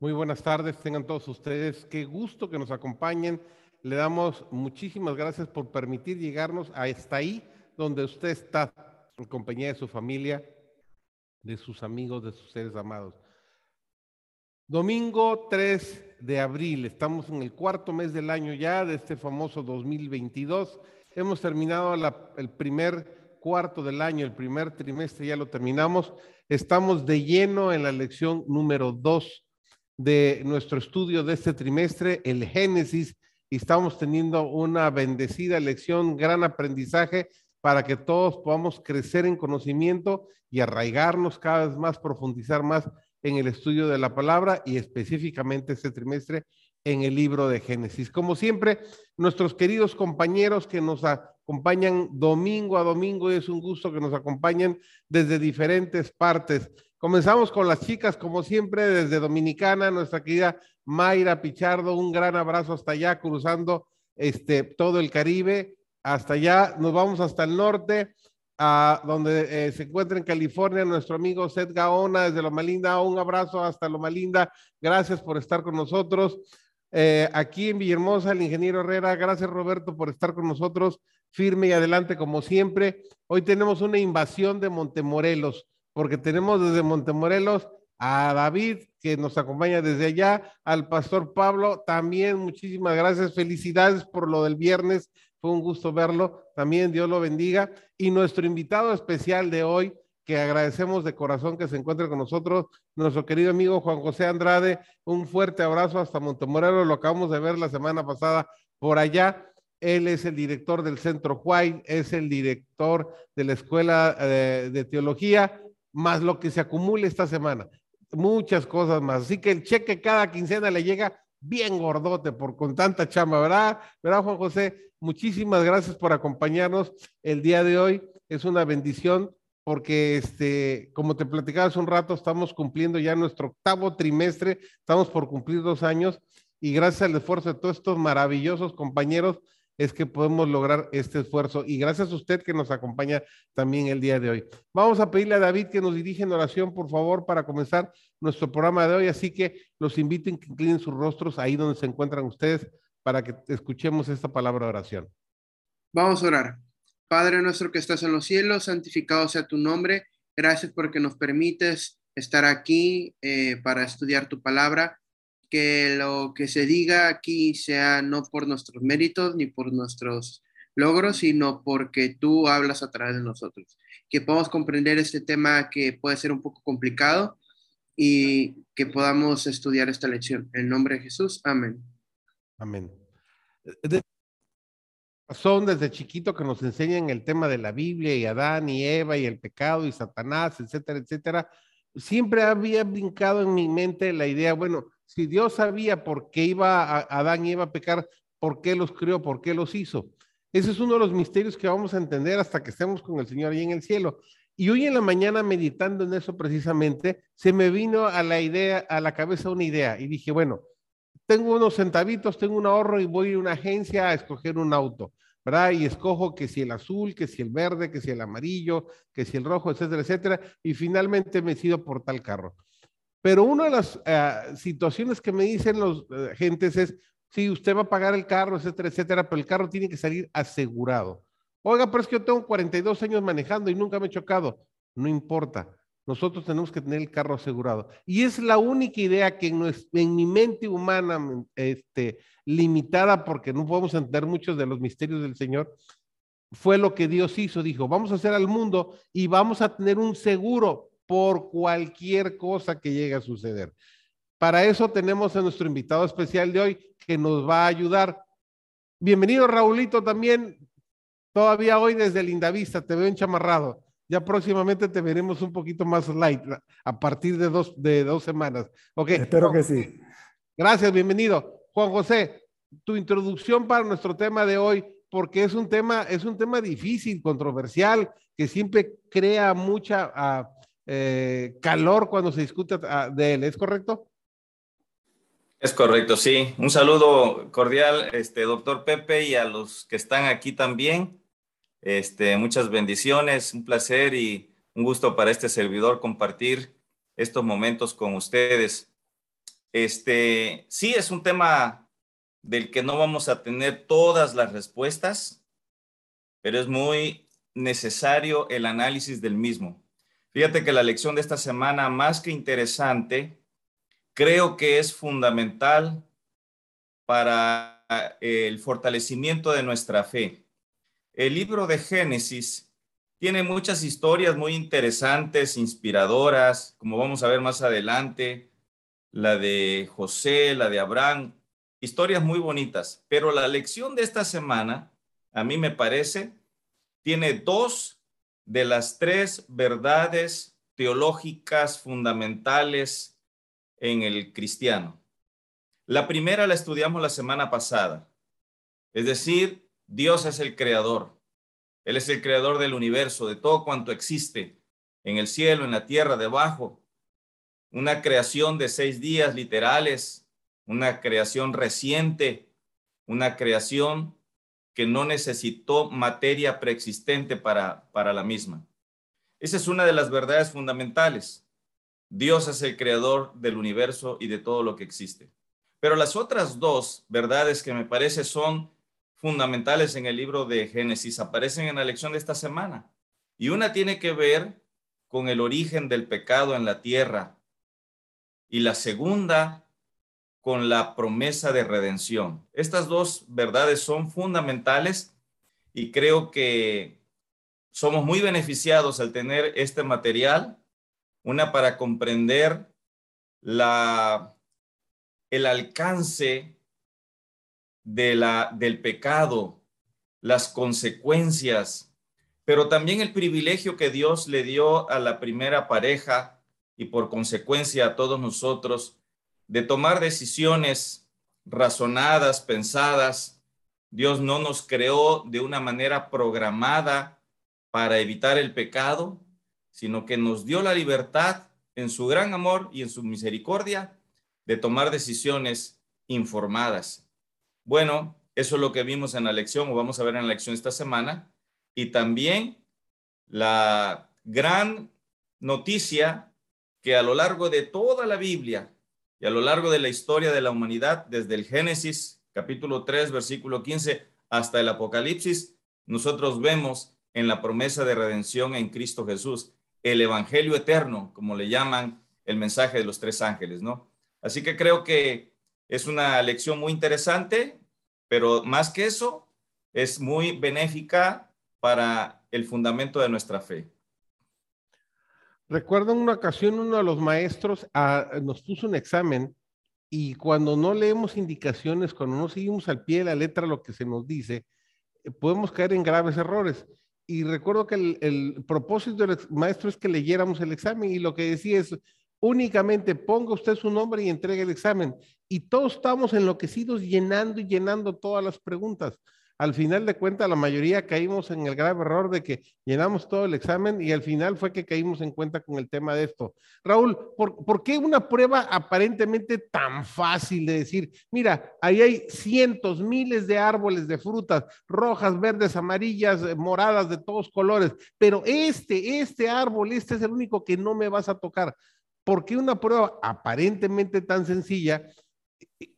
Muy buenas tardes, tengan todos ustedes. Qué gusto que nos acompañen. Le damos muchísimas gracias por permitir llegarnos hasta ahí donde usted está, en compañía de su familia, de sus amigos, de sus seres amados. Domingo 3 de abril, estamos en el cuarto mes del año ya de este famoso 2022. Hemos terminado el primer cuarto del año, el primer trimestre ya lo terminamos. Estamos de lleno en la lección número 2 de nuestro estudio de este trimestre, el Génesis, y estamos teniendo una bendecida lección, gran aprendizaje para que todos podamos crecer en conocimiento y arraigarnos cada vez más, profundizar más en el estudio de la palabra y específicamente este trimestre en el libro de Génesis. Como siempre, nuestros queridos compañeros que nos acompañan domingo a domingo, y es un gusto que nos acompañen desde diferentes partes Comenzamos con las chicas, como siempre, desde Dominicana, nuestra querida Mayra Pichardo, un gran abrazo hasta allá, cruzando este, todo el Caribe, hasta allá, nos vamos hasta el norte, a donde eh, se encuentra en California nuestro amigo Seth Gaona desde Loma Linda, un abrazo hasta Loma Linda, gracias por estar con nosotros. Eh, aquí en Villahermosa, el ingeniero Herrera, gracias Roberto por estar con nosotros, firme y adelante como siempre. Hoy tenemos una invasión de Montemorelos porque tenemos desde Montemorelos a David, que nos acompaña desde allá, al pastor Pablo, también muchísimas gracias, felicidades por lo del viernes, fue un gusto verlo, también Dios lo bendiga, y nuestro invitado especial de hoy, que agradecemos de corazón que se encuentre con nosotros, nuestro querido amigo Juan José Andrade, un fuerte abrazo hasta Montemorelos, lo acabamos de ver la semana pasada por allá, él es el director del Centro White, es el director de la Escuela eh, de Teología, más lo que se acumule esta semana. Muchas cosas más. Así que el cheque cada quincena le llega bien gordote por con tanta chamba, ¿verdad? ¿Verdad, Juan José? Muchísimas gracias por acompañarnos el día de hoy. Es una bendición porque, este, como te platicaba hace un rato, estamos cumpliendo ya nuestro octavo trimestre, estamos por cumplir dos años y gracias al esfuerzo de todos estos maravillosos compañeros, es que podemos lograr este esfuerzo. Y gracias a usted que nos acompaña también el día de hoy. Vamos a pedirle a David que nos dirija en oración, por favor, para comenzar nuestro programa de hoy. Así que los invito a que inclinen sus rostros ahí donde se encuentran ustedes para que escuchemos esta palabra de oración. Vamos a orar. Padre nuestro que estás en los cielos, santificado sea tu nombre. Gracias porque nos permites estar aquí eh, para estudiar tu palabra que lo que se diga aquí sea no por nuestros méritos ni por nuestros logros, sino porque tú hablas a través de nosotros. Que podamos comprender este tema que puede ser un poco complicado y que podamos estudiar esta lección. En nombre de Jesús, amén. Amén. son desde chiquito que nos enseñan el tema de la Biblia y Adán y Eva y el pecado y Satanás, etcétera, etcétera. Siempre había brincado en mi mente la idea, bueno, si Dios sabía por qué iba a, Adán y Eva a pecar, ¿por qué los crió? ¿Por qué los hizo? Ese es uno de los misterios que vamos a entender hasta que estemos con el Señor ahí en el cielo. Y hoy en la mañana, meditando en eso precisamente, se me vino a la idea, a la cabeza una idea. Y dije, bueno, tengo unos centavitos, tengo un ahorro y voy a una agencia a escoger un auto, ¿verdad? Y escojo que si el azul, que si el verde, que si el amarillo, que si el rojo, etcétera, etcétera. Y finalmente me decido por tal carro. Pero una de las eh, situaciones que me dicen los eh, gentes es, sí, usted va a pagar el carro, etcétera, etcétera, pero el carro tiene que salir asegurado. Oiga, pero es que yo tengo 42 años manejando y nunca me he chocado. No importa, nosotros tenemos que tener el carro asegurado. Y es la única idea que en, en mi mente humana, este, limitada porque no podemos entender muchos de los misterios del Señor, fue lo que Dios hizo. Dijo, vamos a hacer al mundo y vamos a tener un seguro por cualquier cosa que llegue a suceder. Para eso tenemos a nuestro invitado especial de hoy que nos va a ayudar. Bienvenido Raulito también, todavía hoy desde Lindavista, te veo enchamarrado. Ya próximamente te veremos un poquito más light a partir de dos, de dos semanas. Okay. Espero que sí. Gracias, bienvenido. Juan José, tu introducción para nuestro tema de hoy, porque es un tema, es un tema difícil, controversial, que siempre crea mucha uh, eh, calor cuando se discute de él, ¿es correcto? Es correcto, sí. Un saludo cordial, este doctor Pepe, y a los que están aquí también. Este, muchas bendiciones, un placer y un gusto para este servidor compartir estos momentos con ustedes. Este, sí, es un tema del que no vamos a tener todas las respuestas, pero es muy necesario el análisis del mismo. Fíjate que la lección de esta semana, más que interesante, creo que es fundamental para el fortalecimiento de nuestra fe. El libro de Génesis tiene muchas historias muy interesantes, inspiradoras, como vamos a ver más adelante, la de José, la de Abraham, historias muy bonitas, pero la lección de esta semana, a mí me parece, tiene dos de las tres verdades teológicas fundamentales en el cristiano. La primera la estudiamos la semana pasada, es decir, Dios es el creador. Él es el creador del universo, de todo cuanto existe, en el cielo, en la tierra, debajo. Una creación de seis días literales, una creación reciente, una creación que no necesitó materia preexistente para, para la misma. Esa es una de las verdades fundamentales. Dios es el creador del universo y de todo lo que existe. Pero las otras dos verdades que me parece son fundamentales en el libro de Génesis aparecen en la lección de esta semana. Y una tiene que ver con el origen del pecado en la tierra. Y la segunda con la promesa de redención. Estas dos verdades son fundamentales y creo que somos muy beneficiados al tener este material. Una para comprender la, el alcance de la, del pecado, las consecuencias, pero también el privilegio que Dios le dio a la primera pareja y por consecuencia a todos nosotros de tomar decisiones razonadas, pensadas. Dios no nos creó de una manera programada para evitar el pecado, sino que nos dio la libertad en su gran amor y en su misericordia de tomar decisiones informadas. Bueno, eso es lo que vimos en la lección o vamos a ver en la lección esta semana. Y también la gran noticia que a lo largo de toda la Biblia y a lo largo de la historia de la humanidad, desde el Génesis capítulo 3, versículo 15, hasta el Apocalipsis, nosotros vemos en la promesa de redención en Cristo Jesús, el Evangelio eterno, como le llaman el mensaje de los tres ángeles, ¿no? Así que creo que es una lección muy interesante, pero más que eso, es muy benéfica para el fundamento de nuestra fe. Recuerdo en una ocasión uno de los maestros ah, nos puso un examen y cuando no leemos indicaciones, cuando no seguimos al pie de la letra lo que se nos dice, eh, podemos caer en graves errores. Y recuerdo que el, el propósito del maestro es que leyéramos el examen y lo que decía es, únicamente ponga usted su nombre y entregue el examen. Y todos estamos enloquecidos llenando y llenando todas las preguntas. Al final de cuentas, la mayoría caímos en el grave error de que llenamos todo el examen y al final fue que caímos en cuenta con el tema de esto. Raúl, ¿por, ¿por qué una prueba aparentemente tan fácil de decir, mira, ahí hay cientos, miles de árboles de frutas, rojas, verdes, amarillas, eh, moradas, de todos colores, pero este, este árbol, este es el único que no me vas a tocar? ¿Por qué una prueba aparentemente tan sencilla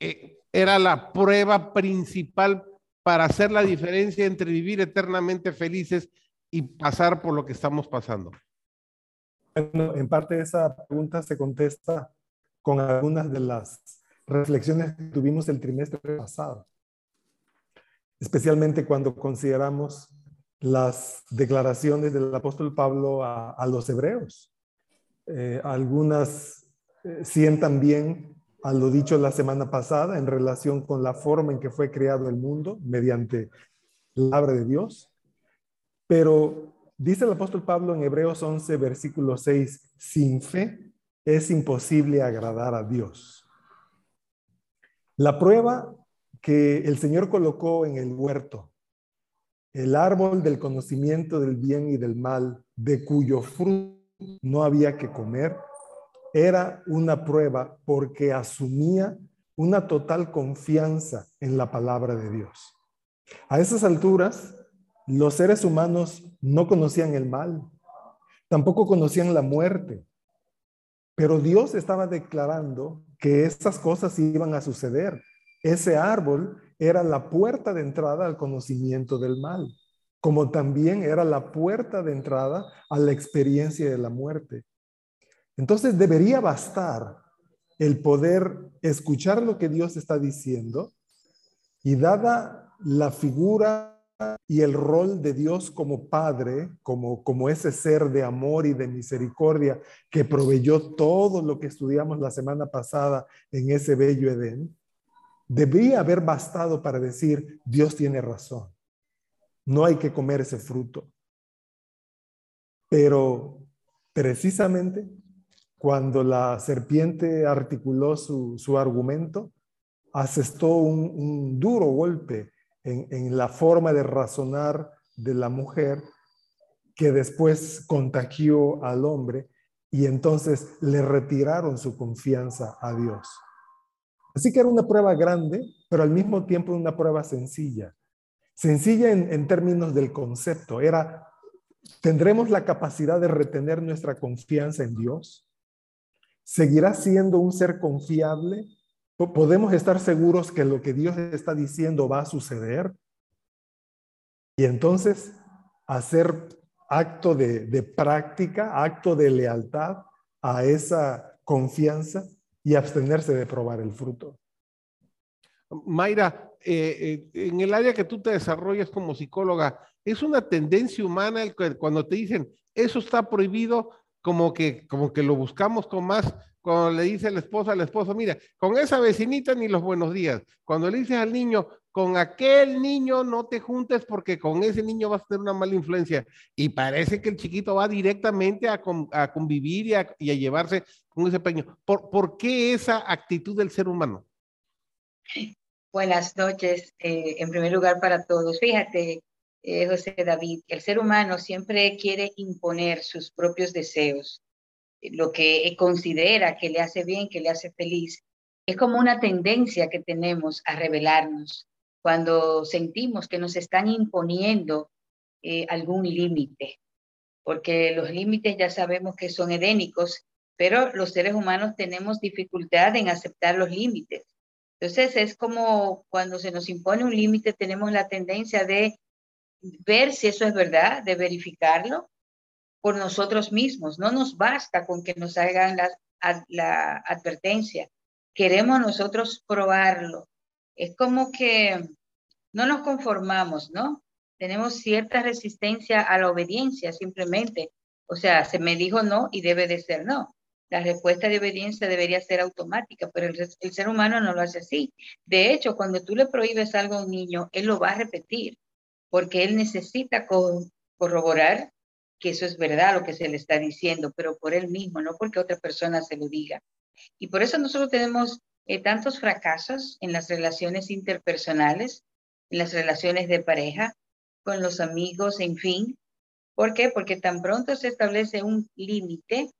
eh, era la prueba principal para hacer la diferencia entre vivir eternamente felices y pasar por lo que estamos pasando? Bueno, en parte esa pregunta se contesta con algunas de las reflexiones que tuvimos el trimestre pasado, especialmente cuando consideramos las declaraciones del apóstol Pablo a, los hebreos. Eh, algunas eh, sientan bien a lo dicho la semana pasada en relación con la forma en que fue creado el mundo mediante la palabra de Dios. Pero dice el apóstol Pablo en Hebreos 11, versículo 6, sin fe es imposible agradar a Dios. La prueba que el Señor colocó en el huerto, el árbol del conocimiento del bien y del mal, de cuyo fruto no había que comer, era una prueba porque asumía una total confianza en la palabra de Dios. A esas alturas, los seres humanos no conocían el mal, tampoco conocían la muerte, Pero Dios estaba declarando que estas cosas iban a suceder. Ese árbol era la puerta de entrada al conocimiento del mal, como también era la puerta de entrada a la experiencia de la muerte. Entonces debería bastar el poder escuchar lo que Dios está diciendo y dada la figura y el rol de Dios como Padre, como, como ese ser de amor y de misericordia que proveyó todo lo que estudiamos la semana pasada en ese bello Edén, debía haber bastado para decir, Dios tiene razón, no hay que comer ese fruto. Pero precisamente cuando la serpiente articuló su, su argumento, asestó un, un duro golpe en, la forma de razonar de la mujer que después contagió al hombre y entonces le retiraron su confianza a Dios. Así que era una prueba grande, pero al mismo tiempo una prueba sencilla. Sencilla en, en términos del concepto. Era, ¿tendremos la capacidad de retener nuestra confianza en Dios? ¿Seguirá siendo un ser confiable podemos estar seguros que lo que Dios está diciendo va a suceder. Y entonces hacer acto de, práctica, acto de lealtad a esa confianza y abstenerse de probar el fruto. Mayra, eh, eh, en el área que tú te desarrollas como psicóloga, es una tendencia humana cuando te dicen eso está prohibido, como que, como que lo buscamos con más cuando le dice el esposo al esposo, mira, con esa vecinita ni los buenos días. Cuando le dices al niño, con aquel niño no te juntes porque con ese niño vas a tener una mala influencia. Y parece que el chiquito va directamente a, convivir y a, llevarse con ese pequeño. ¿Por, qué esa actitud del ser humano? Buenas noches, eh, en primer lugar para todos. Fíjate, eh, José David, el ser humano siempre quiere imponer sus propios deseos lo que considera que le hace bien, que le hace feliz. Es como una tendencia que tenemos a revelarnos cuando sentimos que nos están imponiendo eh, algún límite, porque los límites ya sabemos que son edénicos, pero los seres humanos tenemos dificultad en aceptar los límites. Entonces es como cuando se nos impone un límite, tenemos la tendencia de ver si eso es verdad, de verificarlo por nosotros mismos. No nos basta con que nos hagan la, advertencia. Queremos nosotros probarlo. Es como que no nos conformamos, ¿no? Tenemos cierta resistencia a la obediencia simplemente. O sea, se me dijo no y debe de ser no. La respuesta de obediencia debería ser automática, pero el, el ser humano no lo hace así. De hecho, cuando tú le prohíbes algo a un niño, él lo va a repetir, porque él necesita corroborar que eso es verdad lo que se le está diciendo, pero por él mismo, no porque otra persona se lo diga. Y por eso nosotros tenemos eh, tantos fracasos en las relaciones interpersonales, en las relaciones de pareja, con los amigos, en fin. ¿Por qué? Porque tan pronto se establece un límite,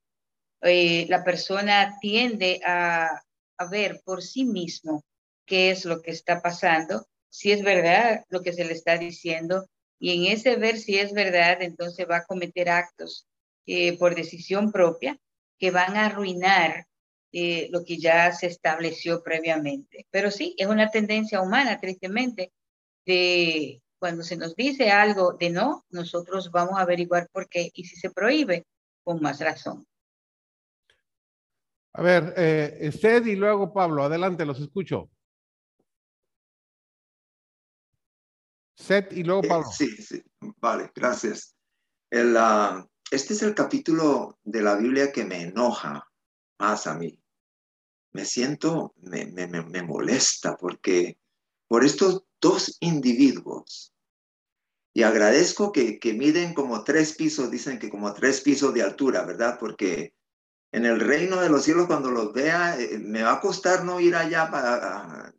eh, la persona tiende a, a ver por sí mismo qué es lo que está pasando, si es verdad lo que se le está diciendo, y en ese ver si es verdad, entonces va a cometer actos eh, por decisión propia que van a arruinar eh, lo que ya se estableció previamente. Pero sí, es una tendencia humana, tristemente, de cuando se nos dice algo de no, nosotros vamos a averiguar por qué y si se prohíbe, con más razón. A ver, eh, y luego Pablo, adelante, los escucho. Set y luego eh, Pablo. sí, sí, vale, gracias. El, ah, este es el capítulo de la Biblia que me enoja más a mí. Me siento, me, me, me molesta porque por estos dos individuos, y agradezco que, que miden como tres pisos, dicen que como tres pisos de altura, ¿verdad? Porque en el reino de los cielos, cuando los vea, eh, me va a costar no ir allá para...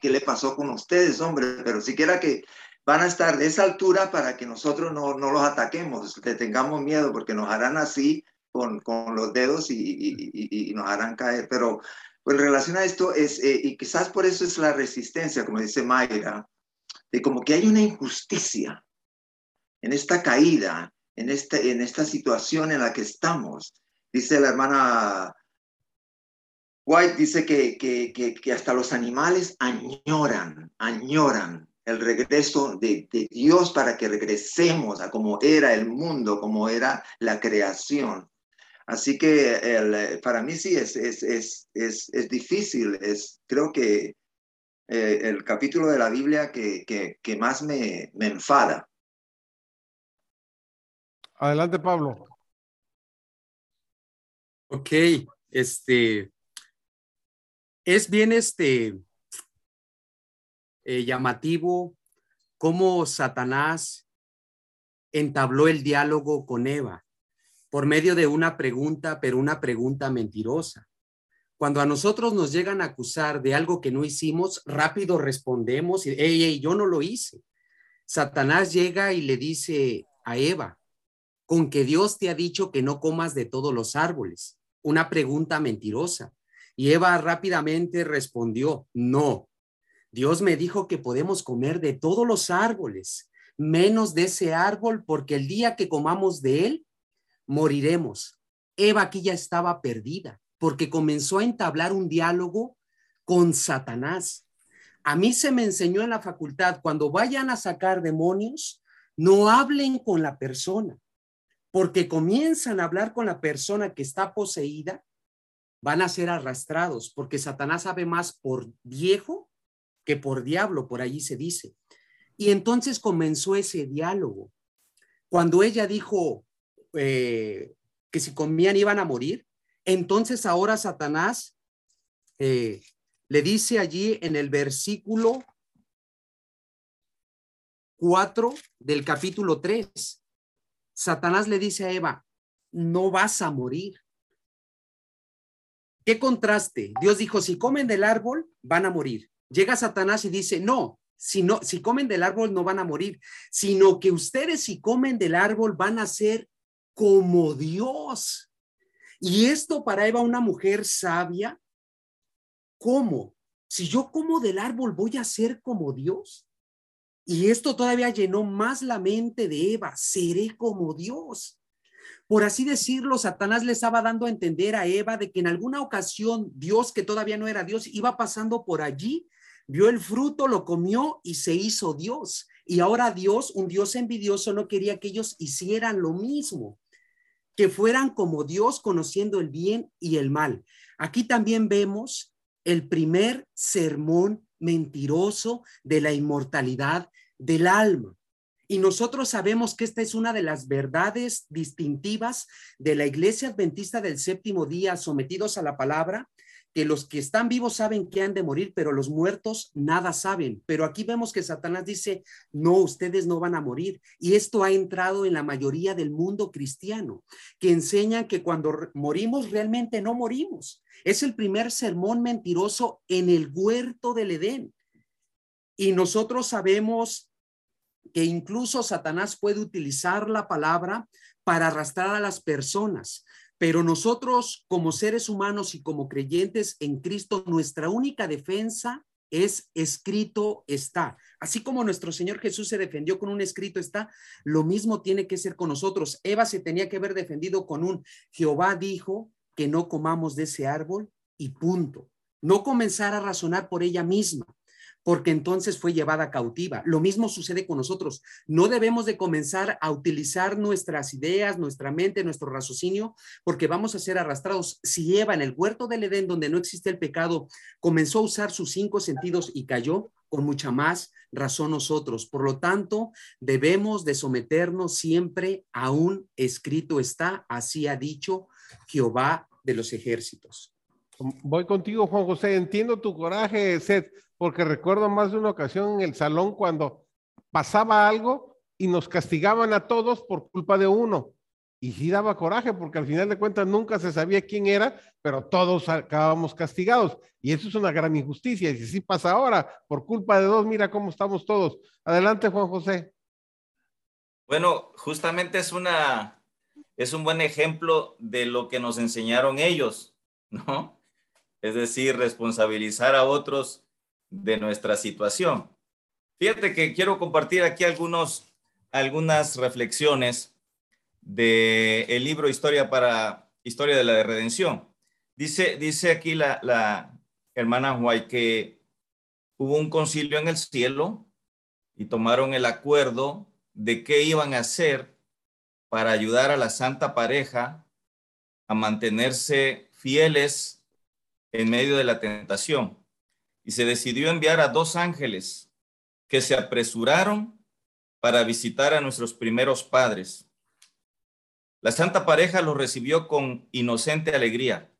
¿Qué, le pasó con ustedes, hombre? Pero siquiera que van a estar de esa altura para que nosotros no, no los ataquemos, le tengamos miedo, porque nos harán así con, con los dedos y, y, nos harán caer. Pero pues, en relación a esto, es, eh, y quizás por eso es la resistencia, como dice Mayra, de como que hay una injusticia en esta caída, en esta, en esta situación en la que estamos Dice la hermana White, dice que, que, que, hasta los animales añoran, añoran el regreso de, de, Dios para que regresemos a como era el mundo, como era la creación. Así que para mí sí es, es, es, es, es difícil, es, creo que eh, el capítulo de la Biblia que, que, que más me, me enfada. Adelante, Pablo. Ok, este, es bien este eh, llamativo cómo Satanás entabló el diálogo con Eva por medio de una pregunta, pero una pregunta mentirosa. Cuando a nosotros nos llegan a acusar de algo que no hicimos, rápido respondemos, y, hey, yo no lo hice. Satanás llega y le dice a Eva, con que Dios te ha dicho que no comas de todos los árboles. Una pregunta mentirosa. Y Eva rápidamente respondió, no. Dios me dijo que podemos comer de todos los árboles, menos de ese árbol, porque el día que comamos de él, moriremos. Eva aquí ya estaba perdida, porque comenzó a entablar un diálogo con Satanás. A mí se me enseñó en la facultad, cuando vayan a sacar demonios, no hablen con la persona, porque comienzan a hablar con la persona que está poseída, van a ser arrastrados, porque Satanás sabe más por viejo que por diablo, por allí se dice. Y entonces comenzó ese diálogo. Cuando ella dijo eh, que si comían iban a morir, entonces ahora Satanás eh, le dice allí en el versículo 4 del capítulo 3, Satanás le dice a Eva, no vas a morir. ¿Qué contraste? Dios dijo, si comen del árbol, van a morir. Llega Satanás y dice, no, si, no, si comen del árbol no van a morir, sino que ustedes si comen del árbol van a ser como Dios. Y esto para Eva, una mujer sabia, ¿cómo? Si yo como del árbol voy a ser como Dios. Y esto todavía llenó más la mente de Eva, seré como Dios. Por así decirlo, Satanás le estaba dando a entender a Eva de que en alguna ocasión Dios, que todavía no era Dios, iba pasando por allí, vio el fruto, lo comió y se hizo Dios. Y ahora Dios, un Dios envidioso, no quería que ellos hicieran lo mismo, que fueran como Dios conociendo el bien y el mal. Aquí también vemos el primer sermón mentiroso de la inmortalidad del alma. Y nosotros sabemos que esta es una de las verdades distintivas de la iglesia adventista del séptimo día sometidos a la palabra, que los que están vivos saben que han de morir, pero los muertos nada saben. Pero aquí vemos que Satanás dice, no, ustedes no van a morir. Y esto ha entrado en la mayoría del mundo cristiano, que enseña que cuando morimos realmente no morimos. Es el primer sermón mentiroso en el huerto del Edén. Y nosotros sabemos que incluso Satanás puede utilizar la palabra para arrastrar a las personas. Pero nosotros como seres humanos y como creyentes en Cristo, nuestra única defensa es escrito está. Así como nuestro Señor Jesús se defendió con un escrito está, lo mismo tiene que ser con nosotros. Eva se tenía que haber defendido con un Jehová dijo que no comamos de ese árbol y punto. No comenzar a razonar por ella misma porque entonces fue llevada cautiva. Lo mismo sucede con nosotros. No debemos de comenzar a utilizar nuestras ideas, nuestra mente, nuestro raciocinio, porque vamos a ser arrastrados. Si Eva en el huerto del Edén, donde no existe el pecado, comenzó a usar sus cinco sentidos y cayó, con mucha más razón nosotros. Por lo tanto, debemos de someternos siempre a un escrito está, así ha dicho Jehová de los ejércitos. Voy contigo, Juan José. Entiendo tu coraje, Seth, porque recuerdo más de una ocasión en el salón cuando pasaba algo y nos castigaban a todos por culpa de uno. Y sí daba coraje porque al final de cuentas nunca se sabía quién era, pero todos acabamos castigados. Y eso es una gran injusticia. Y si sí pasa ahora, por culpa de dos, mira cómo estamos todos. Adelante, Juan José. Bueno, justamente es una, es un buen ejemplo de lo que nos enseñaron ellos, ¿no? Es decir, responsabilizar a otros de nuestra situación. Fíjate que quiero compartir aquí algunos, algunas reflexiones del el libro Historia para historia de la redención. Dice, dice aquí la, la hermana White que hubo un concilio en el cielo y tomaron el acuerdo de qué iban a hacer para ayudar a la santa pareja a mantenerse fieles en medio de la tentación. Y se decidió enviar a dos ángeles que se apresuraron para visitar a nuestros primeros padres. La santa pareja los recibió con inocente alegría.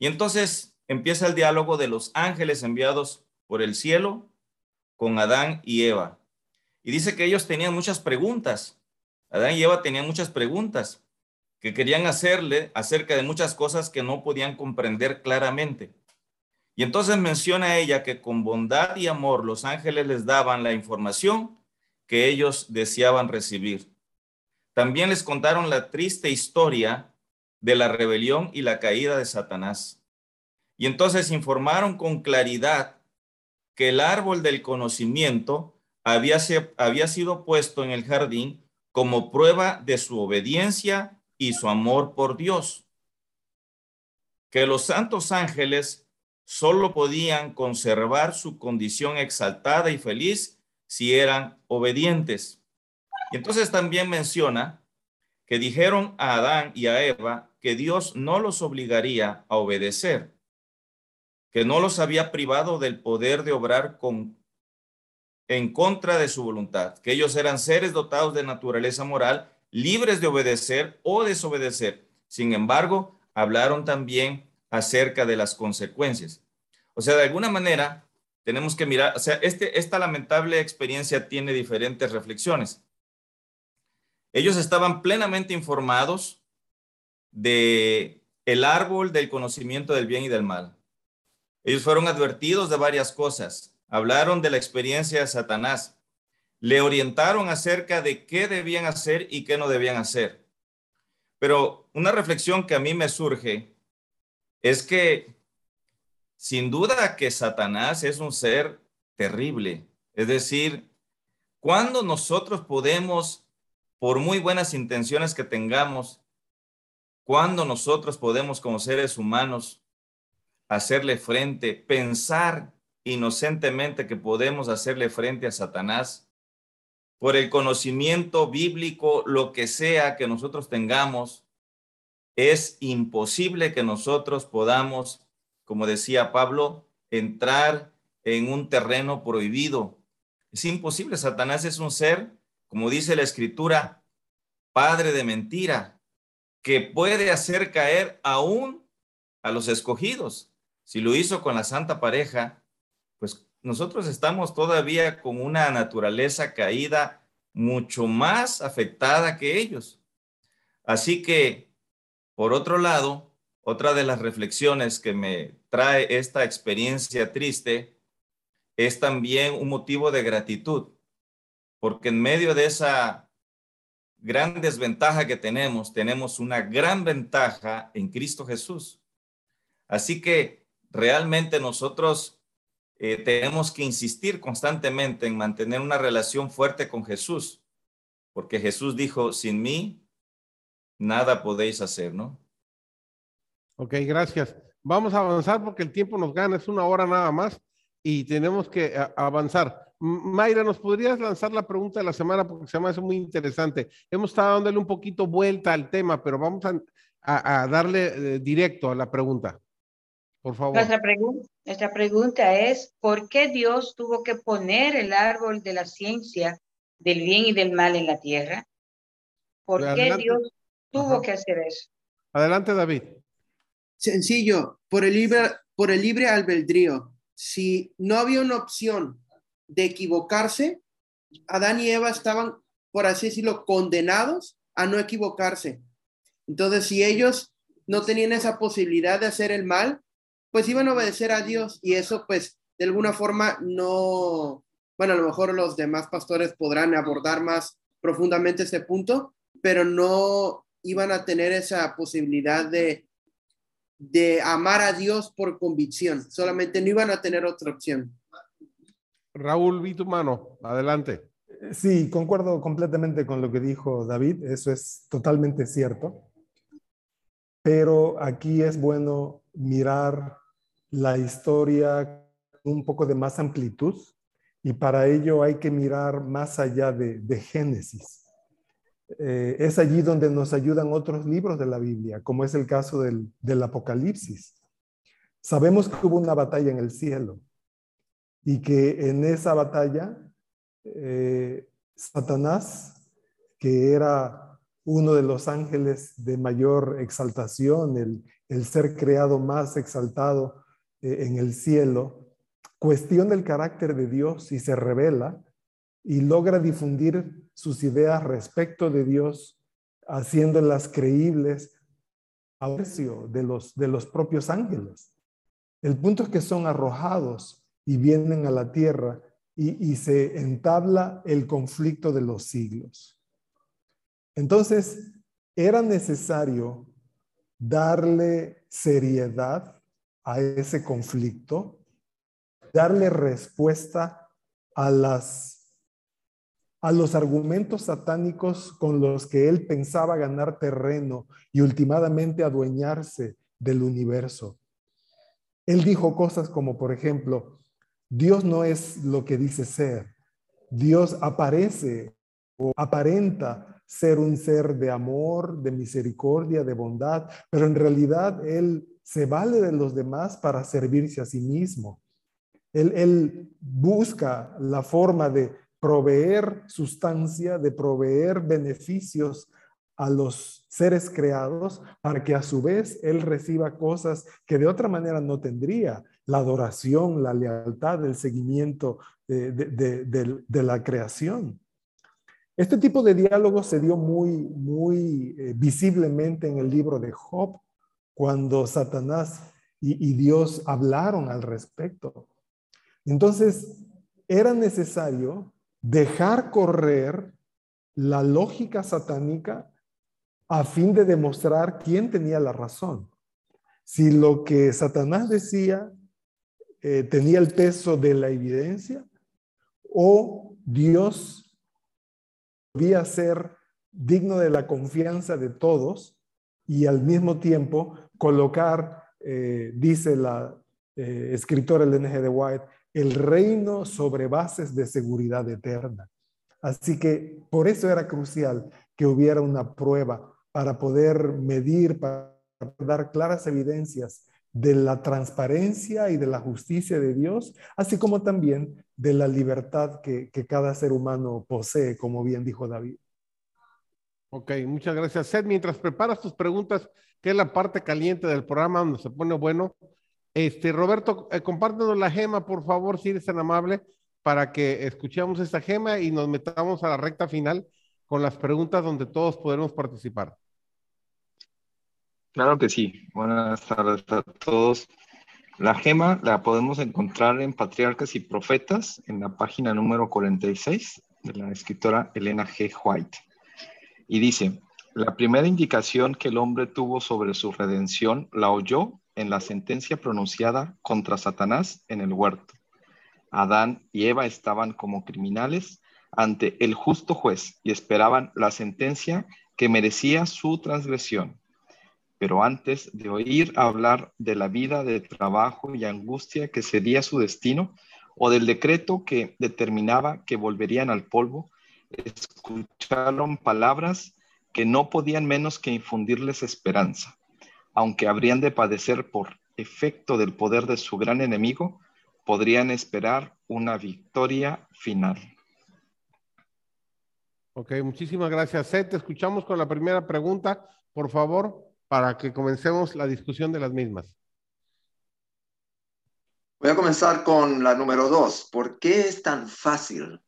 Y entonces empieza el diálogo de los ángeles enviados por el cielo con Adán y Eva. Y dice que ellos tenían muchas preguntas. Adán y Eva tenían muchas preguntas que querían hacerle acerca de muchas cosas que no podían comprender claramente. Y entonces menciona ella que con bondad y amor los ángeles les daban la información que ellos deseaban recibir. También les contaron la triste historia de la rebelión y la caída de Satanás. Y entonces informaron con claridad que el árbol del conocimiento había, había sido puesto en el jardín como prueba de su obediencia y su amor por Dios. Que los santos ángeles solo podían conservar su condición exaltada y feliz si eran obedientes. Y entonces también menciona que dijeron a Adán y a Eva que Dios no los obligaría a obedecer, que no los había privado del poder de obrar con en contra de su voluntad, que ellos eran seres dotados de naturaleza moral, libres de obedecer o desobedecer. Sin embargo, hablaron también acerca de las consecuencias. O sea, de alguna manera, tenemos que mirar, o sea, este, esta lamentable experiencia tiene diferentes reflexiones. Ellos estaban plenamente informados de el árbol del conocimiento del bien y del mal. Ellos fueron advertidos de varias cosas hablaron de la experiencia de Satanás, le orientaron acerca de qué debían hacer y qué no debían hacer. Pero una reflexión que a mí me surge es que sin duda que Satanás es un ser terrible. Es decir, cuando nosotros podemos, por muy buenas intenciones que tengamos, cuando nosotros podemos como seres humanos hacerle frente, pensar inocentemente que podemos hacerle frente a Satanás por el conocimiento bíblico, lo que sea que nosotros tengamos, es imposible que nosotros podamos, como decía Pablo, entrar en un terreno prohibido. Es imposible. Satanás es un ser, como dice la escritura, padre de mentira, que puede hacer caer aún a los escogidos. Si lo hizo con la santa pareja, pues nosotros estamos todavía con una naturaleza caída mucho más afectada que ellos. Así que, por otro lado, otra de las reflexiones que me trae esta experiencia triste es también un motivo de gratitud, porque en medio de esa gran desventaja que tenemos, tenemos una gran ventaja en Cristo Jesús. Así que realmente nosotros eh, tenemos que insistir constantemente en mantener una relación fuerte con Jesús, porque Jesús dijo, sin mí, nada podéis hacer, ¿no? Ok, gracias. Vamos a avanzar porque el tiempo nos gana, es una hora nada más y tenemos que avanzar. Mayra, ¿nos podrías lanzar la pregunta de la semana? Porque se me hace muy interesante. Hemos estado dándole un poquito vuelta al tema, pero vamos a, darle eh, directo a la pregunta. Por favor. Nuestra, pregunta, nuestra pregunta es, ¿por qué Dios tuvo que poner el árbol de la ciencia del bien y del mal en la tierra? ¿Por qué Dios tuvo que hacer eso? Adelante, David. Sencillo, por el libre, por el libre albedrío. Si no había una opción de equivocarse, Adán y Eva estaban, por así decirlo, condenados a no equivocarse. Entonces, si ellos no tenían esa posibilidad de hacer el mal, pues iban a obedecer a Dios y eso pues de alguna forma no, bueno, a lo mejor los demás pastores podrán abordar más profundamente este punto, pero no iban a tener esa posibilidad de, de amar a Dios por convicción, solamente no iban a tener otra opción. Raúl, vi tu mano, adelante. Sí, concuerdo completamente con lo que dijo David, eso es totalmente cierto. Pero aquí es bueno mirar la historia un poco de más amplitud y para ello hay que mirar más allá de, Génesis. Eh, es allí donde nos ayudan otros libros de la Biblia, como es el caso del, Apocalipsis. Sabemos que hubo una batalla en el cielo y que en esa batalla eh, Satanás, que era uno de los ángeles de mayor exaltación, el, ser creado más exaltado eh, en el cielo, cuestiona el carácter de Dios y se revela y logra difundir sus ideas respecto de Dios, haciéndolas creíbles a de los, de los propios ángeles. El punto es que son arrojados y vienen a la tierra y se entabla el conflicto de los siglos. Entonces, era necesario darle seriedad a ese conflicto darle respuesta a las a los argumentos satánicos con los que él pensaba ganar terreno y últimamente adueñarse del universo. Él dijo cosas como, por ejemplo, Dios no es lo que dice ser. Dios aparece o aparenta ser un ser de amor, de misericordia, de bondad, pero en realidad Él se vale de los demás para servirse a sí mismo. Él, busca la forma de proveer sustancia, de proveer beneficios a los seres creados para que a su vez Él reciba cosas que de otra manera no tendría, la adoración, la lealtad, el seguimiento de, la creación. Este tipo de diálogo se dio muy, muy eh, visiblemente en el libro de Job, cuando Satanás y Dios hablaron al respecto. Entonces, era necesario dejar correr la lógica satánica a fin de demostrar quién tenía la razón. Si lo que Satanás decía eh, tenía el peso de la evidencia o Dios debía ser digno de la confianza de todos y al mismo tiempo colocar, eh, dice la eh, escritora Elena G. de White, el reino sobre bases de seguridad eterna. Así que por eso era crucial que hubiera una prueba para poder medir, para dar claras evidencias de la transparencia y de la justicia de Dios, así como también de la libertad que, cada ser humano posee, como bien dijo David. Ok, muchas gracias. Seth, mientras preparas tus preguntas, que es la parte caliente del programa donde se pone bueno, este, Roberto, eh, compártenos la gema, por favor, si eres tan amable, para que escuchemos esta gema y nos metamos a la recta final con las preguntas donde todos podremos participar. Claro que sí. Buenas tardes a todos. La gema la podemos encontrar en Patriarcas y Profetas, en la página número 46 de la escritora Elena G. White. Y dice, la primera indicación que el hombre tuvo sobre su redención la oyó en la sentencia pronunciada contra Satanás en el huerto. Adán y Eva estaban como criminales ante el justo juez y esperaban la sentencia que merecía su transgresión. Pero antes de oír hablar de la vida de trabajo y angustia que sería su destino, o del decreto que determinaba que volverían al polvo, escucharon palabras que no podían menos que infundirles esperanza aunque habrían de padecer por efecto del poder de su gran enemigo, podrían esperar una victoria final. Ok, muchísimas gracias. Te escuchamos con la primera pregunta, por favor, para que comencemos la discusión de las mismas. Voy a comenzar con la número dos. ¿Por qué es tan fácil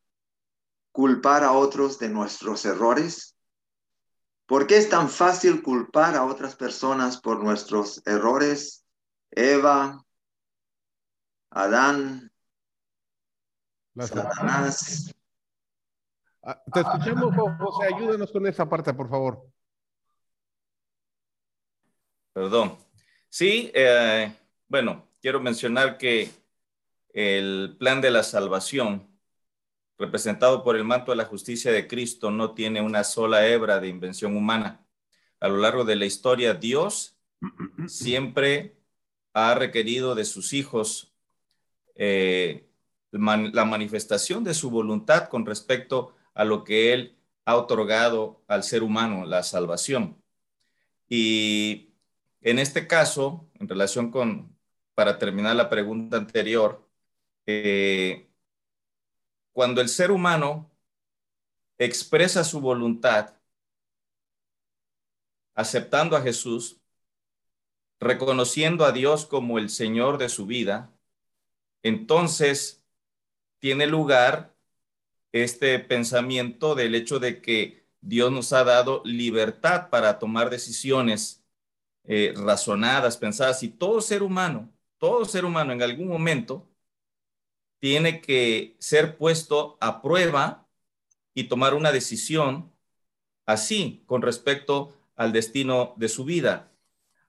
culpar a otros de nuestros errores ¿Por qué es tan fácil culpar a otras personas por nuestros errores? Eva, Adán, Satanás. Ah, te escuchamos, José, ayúdanos con esa parte, por favor. Perdón. Sí, eh, bueno, quiero mencionar que el plan de la salvación representado por el manto de la justicia de Cristo, no tiene una sola hebra de invención humana. A lo largo de la historia, Dios siempre ha requerido de sus hijos eh, la manifestación de su voluntad con respecto a lo que Él ha otorgado al ser humano, la salvación. Y en este caso, en relación con, para terminar la pregunta anterior, eh, cuando el ser humano expresa su voluntad, aceptando a Jesús, reconociendo a Dios como el Señor de su vida, entonces tiene lugar este pensamiento del hecho de que Dios nos ha dado libertad para tomar decisiones eh, razonadas, pensadas, y todo ser humano, todo ser humano en algún momento tiene que ser puesto a prueba y tomar una decisión así con respecto al destino de su vida.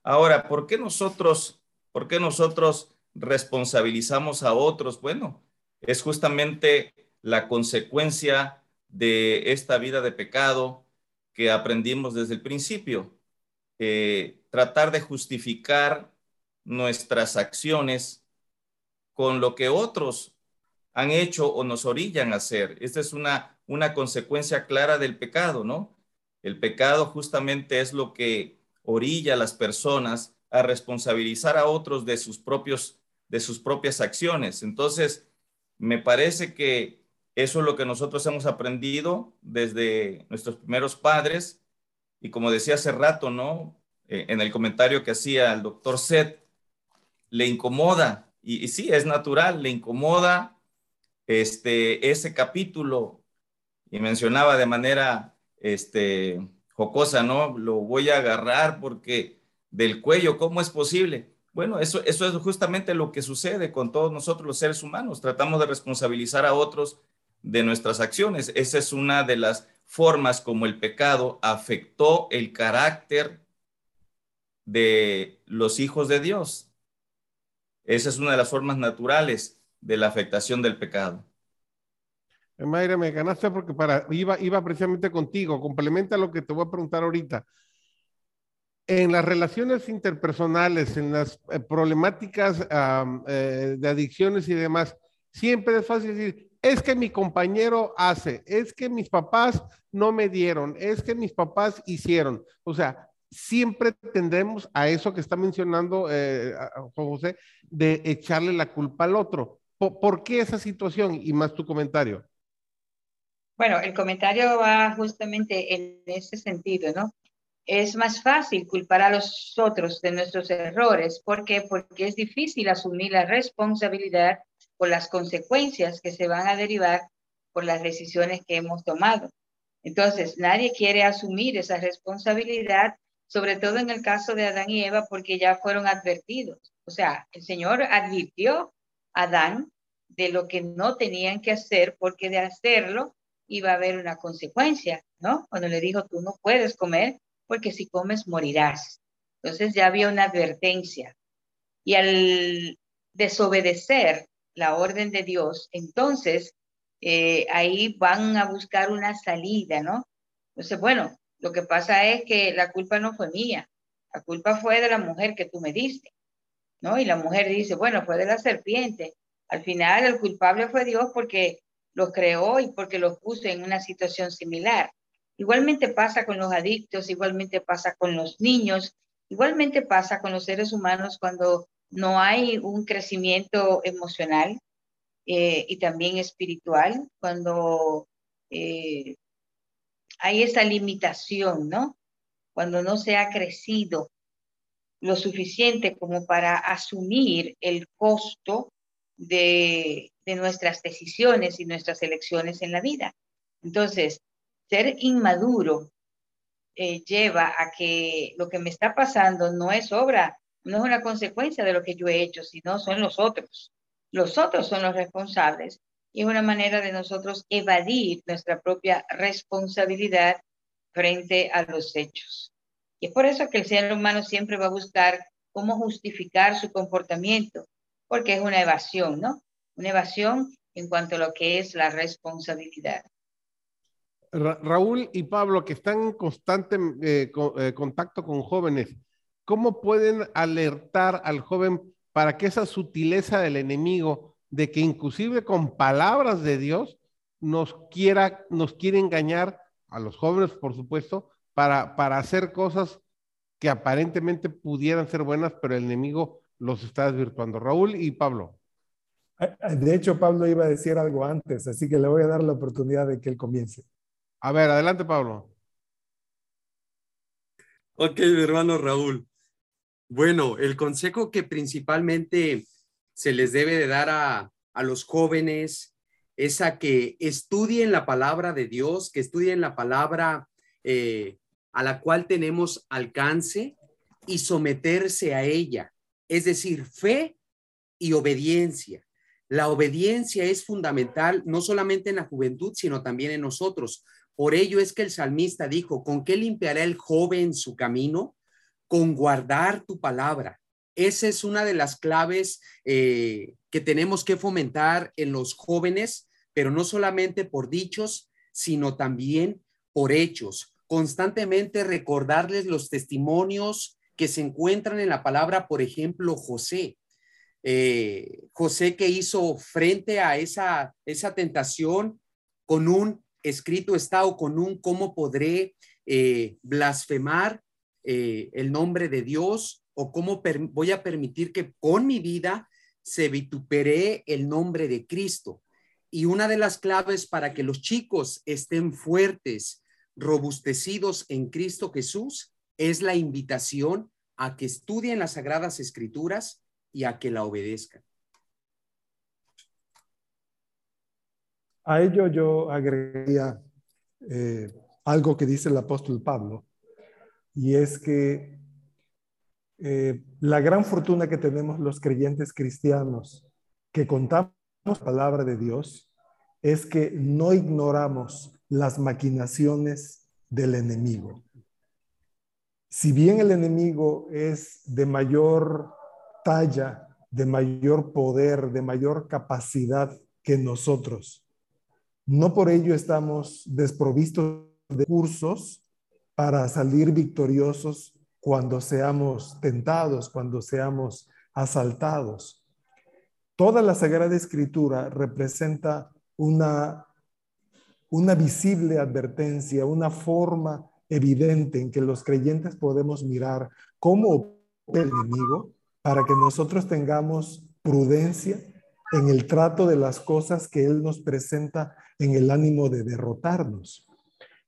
Ahora, ¿por qué nosotros, por qué nosotros responsabilizamos a otros? Bueno, es justamente la consecuencia de esta vida de pecado que aprendimos desde el principio. Eh, tratar de justificar nuestras acciones con lo que otros han hecho o nos orillan a hacer. Esta es una, una consecuencia clara del pecado, ¿no? El pecado justamente es lo que orilla a las personas a responsabilizar a otros de sus propios de sus propias acciones. Entonces, me parece que eso es lo que nosotros hemos aprendido desde nuestros primeros padres y como decía hace rato, ¿no? Eh, en el comentario que hacía el doctor Seth, le incomoda y, y sí, es natural, le incomoda este, ese capítulo y mencionaba de manera este, jocosa, ¿no? Lo voy a agarrar porque del cuello, ¿cómo es posible? Bueno, eso, eso es justamente lo que sucede con todos nosotros los seres humanos. Tratamos de responsabilizar a otros de nuestras acciones. Esa es una de las formas como el pecado afectó el carácter de los hijos de Dios. Esa es una de las formas naturales de la afectación del pecado. Eh, Mayra, me ganaste porque iba, iba precisamente contigo, complementa lo que te voy a preguntar ahorita. En las relaciones interpersonales, en las eh, problemáticas eh, de adicciones y demás, siempre es fácil decir, es que mi compañero hace, es que mis papás no me dieron, es que mis papás hicieron. O sea, siempre tendremos a eso que está mencionando Juan José, de echarle la culpa al otro. ¿Por, qué esa situación? Y más tu comentario. Bueno, el comentario va justamente en ese sentido, ¿no? Es más fácil culpar a los otros de nuestros errores. ¿Por qué? Porque es difícil asumir la responsabilidad por las consecuencias que se van a derivar por las decisiones que hemos tomado. Entonces, nadie quiere asumir esa responsabilidad, sobre todo en el caso de Adán y Eva, porque ya fueron advertidos. O sea, el Señor advirtió Adán de lo que no tenían que hacer, porque de hacerlo iba a haber una consecuencia, ¿no? Cuando le dijo, tú no puedes comer, porque si comes morirás. Entonces ya había una advertencia. Y al desobedecer la orden de Dios, entonces eh, ahí van a buscar una salida, ¿no? Entonces, bueno, lo que pasa es que la culpa no fue mía, la culpa fue de la mujer que tú me diste, ¿no? Y la mujer dice, bueno, fue de la serpiente. Al final el culpable fue Dios porque los creó y porque los puso en una situación similar. Igualmente pasa con los adictos, igualmente pasa con los niños, igualmente pasa con los seres humanos cuando no hay un crecimiento emocional eh, y también espiritual, cuando eh, hay esa limitación, ¿no? Cuando no se ha crecido lo suficiente como para asumir el costo de, nuestras decisiones y nuestras elecciones en la vida. Entonces, ser inmaduro eh, lleva a que lo que me está pasando no es obra, no es una consecuencia de lo que yo he hecho, sino son los otros. Los otros son los responsables y es una manera de nosotros evadir nuestra propia responsabilidad frente a los hechos. Y es por eso que el ser humano siempre va a buscar cómo justificar su comportamiento, porque es una evasión, ¿no? Una evasión en cuanto a lo que es la responsabilidad. Raúl y Pablo, que están en constante eh, eh, contacto con jóvenes, ¿cómo pueden alertar al joven para que esa sutileza del enemigo, de que inclusive con palabras de Dios nos quiera, nos quiere engañar a los jóvenes, por supuesto, para, para hacer cosas que aparentemente pudieran ser buenas, pero el enemigo los está desvirtuando. Raúl y Pablo. De hecho, Pablo iba a decir algo antes, así que le voy a dar la oportunidad de que él comience. A ver, adelante, Pablo. Ok, mi hermano Raúl. Bueno, el consejo que principalmente se les debe de dar a, a los jóvenes es a que estudien la palabra de Dios, que estudien la palabra eh, a la cual tenemos alcance y someterse a ella. Es decir, fe y obediencia. La obediencia es fundamental no solamente en la juventud, sino también en nosotros. Por ello es que el salmista dijo, ¿con qué limpiará el joven su camino? Con guardar tu palabra. Esa es una de las claves eh, que tenemos que fomentar en los jóvenes, pero no solamente por dichos, sino también por hechos. Constantemente recordarles los testimonios que se encuentran en la palabra, por ejemplo, José. Eh, José que hizo frente a esa, esa tentación con un escrito está o con un cómo podré eh, blasfemar eh, el nombre de Dios o cómo voy a permitir que con mi vida se vitupere el nombre de Cristo. Y una de las claves para que los chicos estén fuertes, robustecidos en Cristo Jesús, es la invitación a que estudien las sagradas escrituras y a que la obedezcan. A ello yo agregaría eh, algo que dice el apóstol Pablo, y es que eh, la gran fortuna que tenemos los creyentes cristianos que contamos la palabra de Dios es que no ignoramos las maquinaciones del enemigo. Si bien el enemigo es de mayor talla, de mayor poder, de mayor capacidad que nosotros, no por ello estamos desprovistos de cursos para salir victoriosos cuando seamos tentados, cuando seamos asaltados. Toda la Sagrada Escritura representa una, una visible advertencia, una forma evidente en que los creyentes podemos mirar cómo el enemigo para que nosotros tengamos prudencia en el trato de las cosas que Él nos presenta en el ánimo de derrotarnos.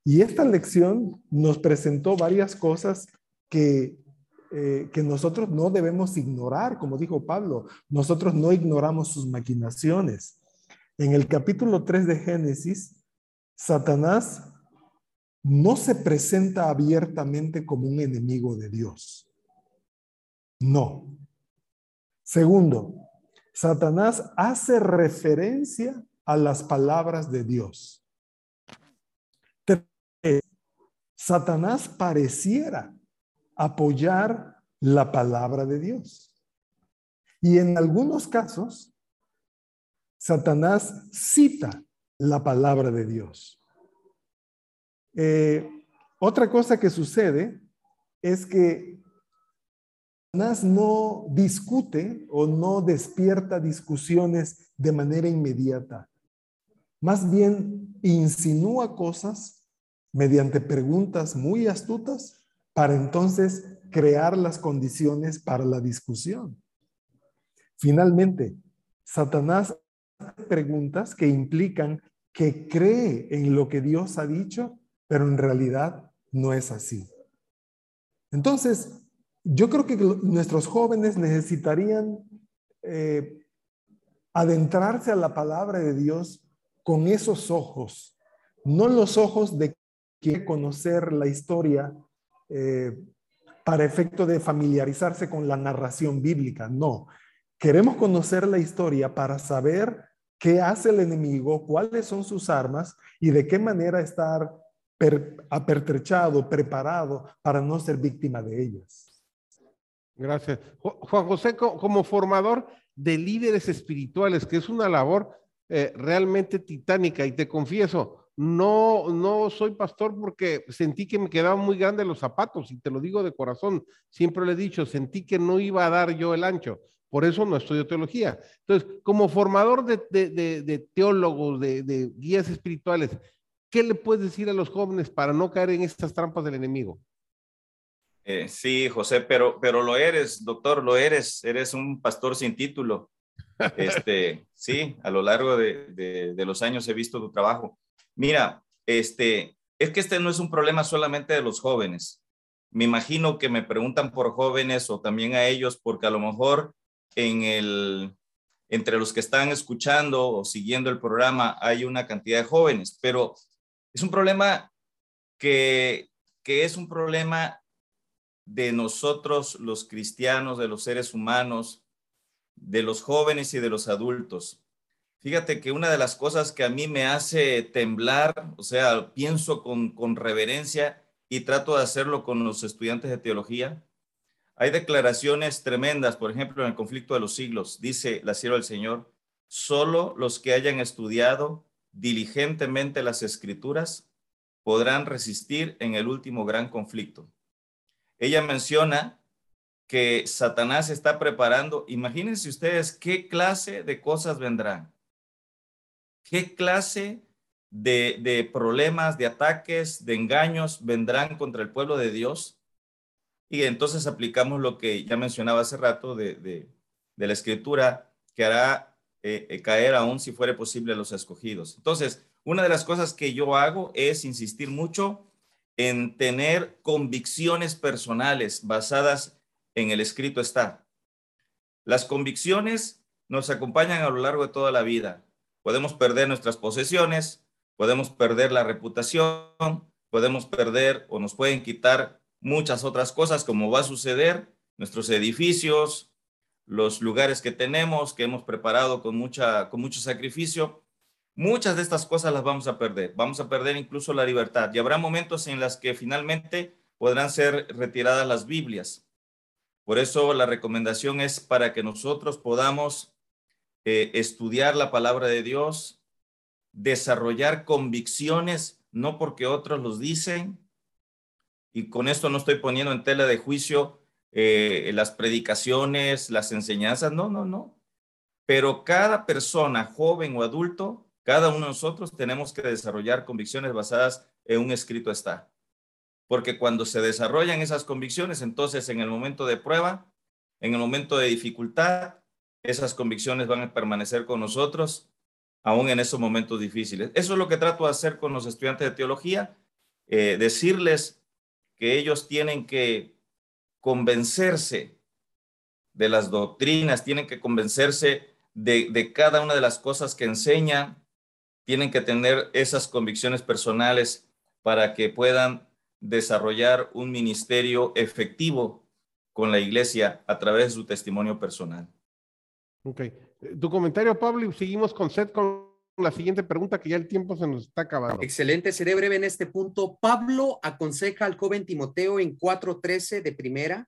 Y esta lección nos presentó varias cosas que, eh, que nosotros no debemos ignorar, como dijo Pablo, nosotros no ignoramos sus maquinaciones. En el capítulo 3 de Génesis, Satanás no se presenta abiertamente como un enemigo de Dios. No. Segundo, Satanás hace referencia a las palabras de Dios. Satanás pareciera apoyar la palabra de Dios. Y en algunos casos, Satanás cita la palabra de Dios. Eh, otra cosa que sucede es que Satanás no discute o no despierta discusiones de manera inmediata. Más bien insinúa cosas mediante preguntas muy astutas para entonces crear las condiciones para la discusión. Finalmente, Satanás hace preguntas que implican que cree en lo que Dios ha dicho, pero en realidad no es así. Entonces, yo creo que nuestros jóvenes necesitarían eh, adentrarse a la palabra de Dios con esos ojos, no los ojos de que conocer la historia eh, para efecto de familiarizarse con la narración bíblica, no. Queremos conocer la historia para saber qué hace el enemigo, cuáles son sus armas y de qué manera estar apertrechado, preparado para no ser víctima de ellas. Gracias. Juan José, como formador de líderes espirituales, que es una labor eh, realmente titánica, y te confieso, no, no soy pastor porque sentí que me quedaban muy grandes los zapatos y te lo digo de corazón. Siempre le he dicho, sentí que no iba a dar yo el ancho. Por eso no estudio teología. Entonces, como formador de, de teólogos, de, guías espirituales, ¿qué le puedes decir a los jóvenes para no caer en estas trampas del enemigo? Eh, sí, José, pero, pero lo eres, doctor, lo eres. Eres un pastor sin título. Este, sí, a lo largo de, los años he visto tu trabajo. Mira, este, es que este no es un problema solamente de los jóvenes. Me imagino que me preguntan por jóvenes o también a ellos porque a lo mejor entre los que están escuchando o siguiendo el programa hay una cantidad de jóvenes, pero es un problema que es un problema de nosotros los cristianos, de los seres humanos, de los jóvenes y de los adultos. Fíjate que una de las cosas que a mí me hace temblar, o sea, pienso con, con reverencia y trato de hacerlo con los estudiantes de teología, hay declaraciones tremendas, por ejemplo, en el conflicto de los siglos, dice la sierva del Señor, solo los que hayan estudiado diligentemente las escrituras podrán resistir en el último gran conflicto. Ella menciona que Satanás está preparando, imagínense ustedes qué clase de cosas vendrán, qué clase de, de problemas, de ataques, de engaños vendrán contra el pueblo de Dios y entonces aplicamos lo que ya mencionaba hace rato de, la escritura que hará eh, eh, caer aún si fuere posible a los escogidos. Entonces, una de las cosas que yo hago es insistir mucho en tener convicciones personales basadas en el escrito está. Las convicciones nos acompañan a lo largo de toda la vida. Podemos perder nuestras posesiones, podemos perder la reputación, podemos perder o nos pueden quitar muchas otras cosas, como va a suceder, nuestros edificios, los lugares que tenemos, que hemos preparado con, mucha, con mucho sacrificio. Muchas de estas cosas las vamos a perder. Vamos a perder incluso la libertad. Y habrá momentos en las que finalmente podrán ser retiradas las Biblias. Por eso la recomendación es para que nosotros podamos eh, estudiar la palabra de Dios, desarrollar convicciones, no porque otros los dicen, y con esto no estoy poniendo en tela de juicio eh, las predicaciones, las enseñanzas, no, no, no. Pero cada persona, joven o adulto, cada uno de nosotros tenemos que desarrollar convicciones basadas en un escrito está. Porque cuando se desarrollan esas convicciones, entonces en el momento de prueba, en el momento de dificultad, esas convicciones van a permanecer con nosotros, aún en esos momentos difíciles. Eso es lo que trato de hacer con los estudiantes de teología, eh, decirles que ellos tienen que convencerse de las doctrinas, tienen que convencerse de, cada una de las cosas que enseñan, tienen que tener esas convicciones personales para que puedan desarrollar un ministerio efectivo con la iglesia a través de su testimonio personal. Ok. Tu comentario, Pablo, y seguimos con Seth con la siguiente pregunta que ya el tiempo se nos está acabando. Excelente, seré breve en este punto. Pablo aconseja al joven Timoteo en 4.13 de primera,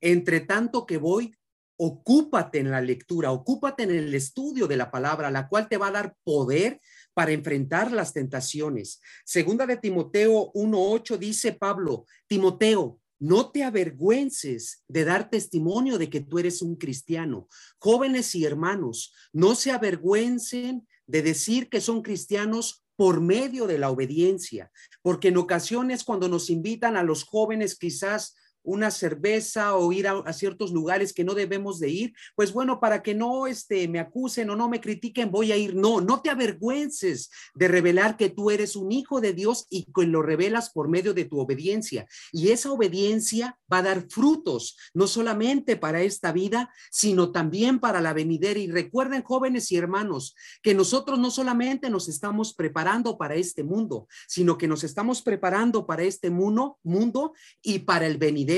entre tanto que voy, ocúpate en la lectura, ocúpate en el estudio de la palabra, la cual te va a dar poder para enfrentar las tentaciones. Segunda de Timoteo 1.8 dice Pablo, Timoteo, no te avergüences de dar testimonio de que tú eres un cristiano. Jóvenes y hermanos, no se avergüencen de decir que son cristianos por medio de la obediencia, porque en ocasiones cuando nos invitan a los jóvenes quizás una cerveza o ir a, ciertos lugares que no debemos de ir, pues bueno, para que no este, me acusen o no me critiquen, voy a ir. No, no te avergüences de revelar que tú eres un hijo de Dios y que lo revelas por medio de tu obediencia. Y esa obediencia va a dar frutos, no solamente para esta vida, sino también para la venidera. Y recuerden, jóvenes y hermanos, que nosotros no solamente nos estamos preparando para este mundo, sino que nos estamos preparando para este mundo, mundo y para el venidero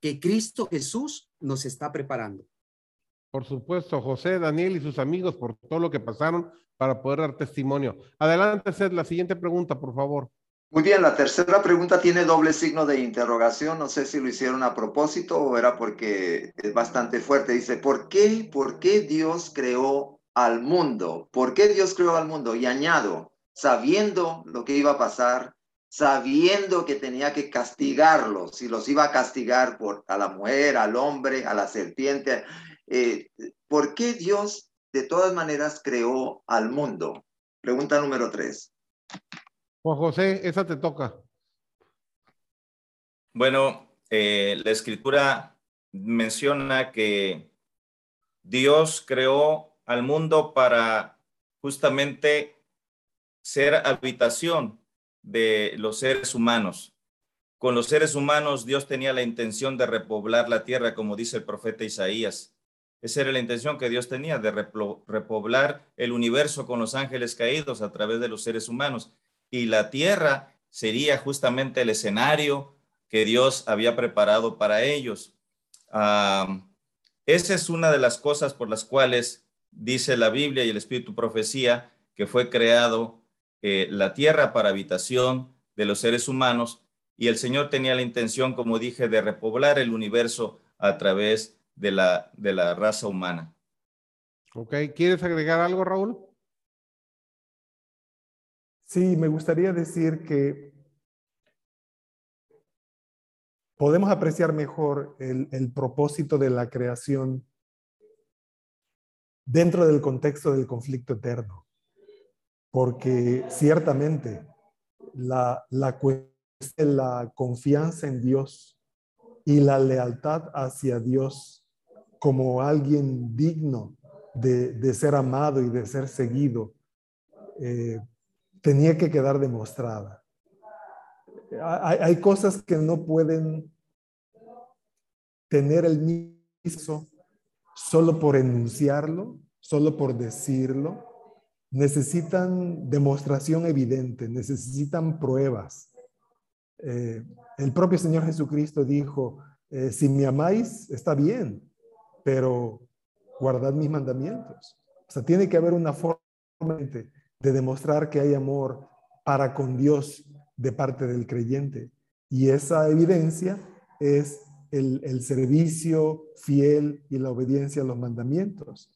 que Cristo Jesús nos está preparando. Por supuesto, José, Daniel y sus amigos por todo lo que pasaron para poder dar testimonio. Adelante, Seth, la siguiente pregunta, por favor. Muy bien, la tercera pregunta tiene doble signo de interrogación. No sé si lo hicieron a propósito o era porque es bastante fuerte. Dice, ¿por qué, por qué Dios creó al mundo? ¿Por qué Dios creó al mundo? Y añado, sabiendo lo que iba a pasar, sabiendo que tenía que castigarlos, si los iba a castigar por a la mujer, al hombre, a la serpiente. Eh, ¿Por qué Dios de todas maneras creó al mundo? Pregunta número tres. Juan José, esa te toca. Bueno, eh, la escritura menciona que Dios creó al mundo para justamente ser habitación de los seres humanos. Con los seres humanos Dios tenía la intención de repoblar la tierra, como dice el profeta Isaías. Esa era la intención que Dios tenía, de repoblar el universo con los ángeles caídos a través de los seres humanos. Y la tierra sería justamente el escenario que Dios había preparado para ellos. esa es una de las cosas por las cuales dice la Biblia y el Espíritu Profecía que fue creado eh, la tierra para habitación de los seres humanos y el Señor tenía la intención, como dije, de repoblar el universo a través de la, de la raza humana. Ok, ¿quieres agregar algo, Raúl? Sí, me gustaría decir que podemos apreciar mejor el, propósito de la creación dentro del contexto del conflicto eterno. Porque ciertamente la, la, confianza en Dios y la lealtad hacia Dios como alguien digno de, ser amado y de ser seguido, eh, tenía que quedar demostrada hay, cosas que no pueden tener el mismo solo por enunciarlo, solo por decirlo. Necesitan demostración evidente, necesitan pruebas. Eh, el propio Señor Jesucristo dijo, eh, si me amáis, está bien, pero guardad mis mandamientos. O sea, tiene que haber una forma de demostrar que hay amor para con Dios de parte del creyente. Y esa evidencia es el, servicio fiel y la obediencia a los mandamientos.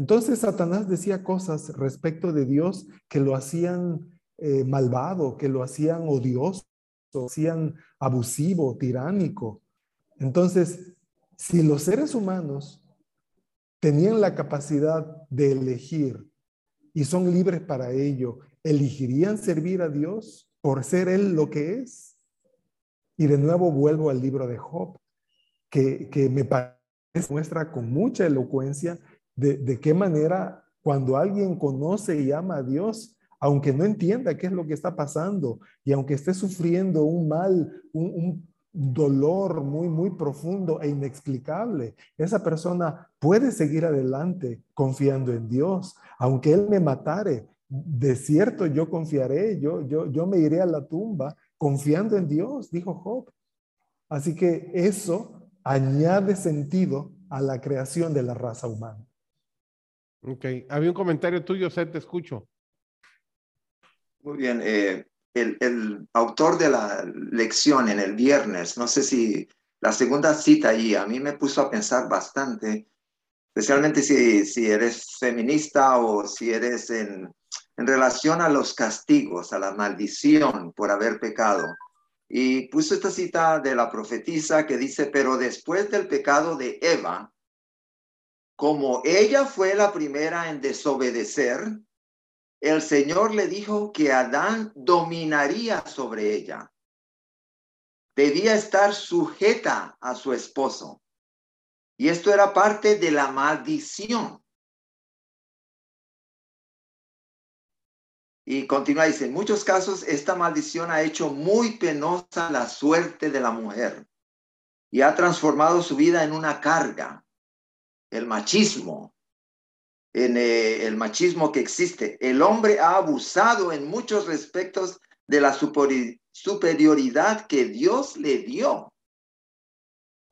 Entonces Satanás decía cosas respecto de Dios que lo hacían eh, malvado, que lo hacían odioso, lo hacían abusivo, tiránico. Entonces, si los seres humanos tenían la capacidad de elegir y son libres para ello, ¿elegirían servir a Dios? por ser Él lo que es. Y de nuevo vuelvo al libro de Job, que, que me parece muestra con mucha elocuencia de, qué manera cuando alguien conoce y ama a Dios, aunque no entienda qué es lo que está pasando y aunque esté sufriendo un mal, un, un dolor muy, muy profundo e inexplicable, esa persona puede seguir adelante confiando en Dios, aunque Él me matare, de cierto yo confiaré, yo, yo, yo me iré a la tumba confiando en Dios, dijo Job. Así que eso añade sentido a la creación de la raza humana. Ok, había un comentario tuyo, Seth, te escucho. Muy bien, eh, el, el, autor de la lección en el viernes, no sé si la segunda cita ahí, a mí me puso a pensar bastante, especialmente si, si eres feminista o si eres en, en relación a los castigos, a la maldición por haber pecado. Y puso esta cita de la profetisa que dice, pero después del pecado de Eva, como ella fue la primera en desobedecer, el Señor le dijo que Adán dominaría sobre ella. Debía estar sujeta a su esposo. Y esto era parte de la maldición. Y continúa, dice, en muchos casos esta maldición ha hecho muy penosa la suerte de la mujer y ha transformado su vida en una carga. El machismo, en eh, el machismo que existe. El hombre ha abusado en muchos respectos de la superioridad que Dios le dio.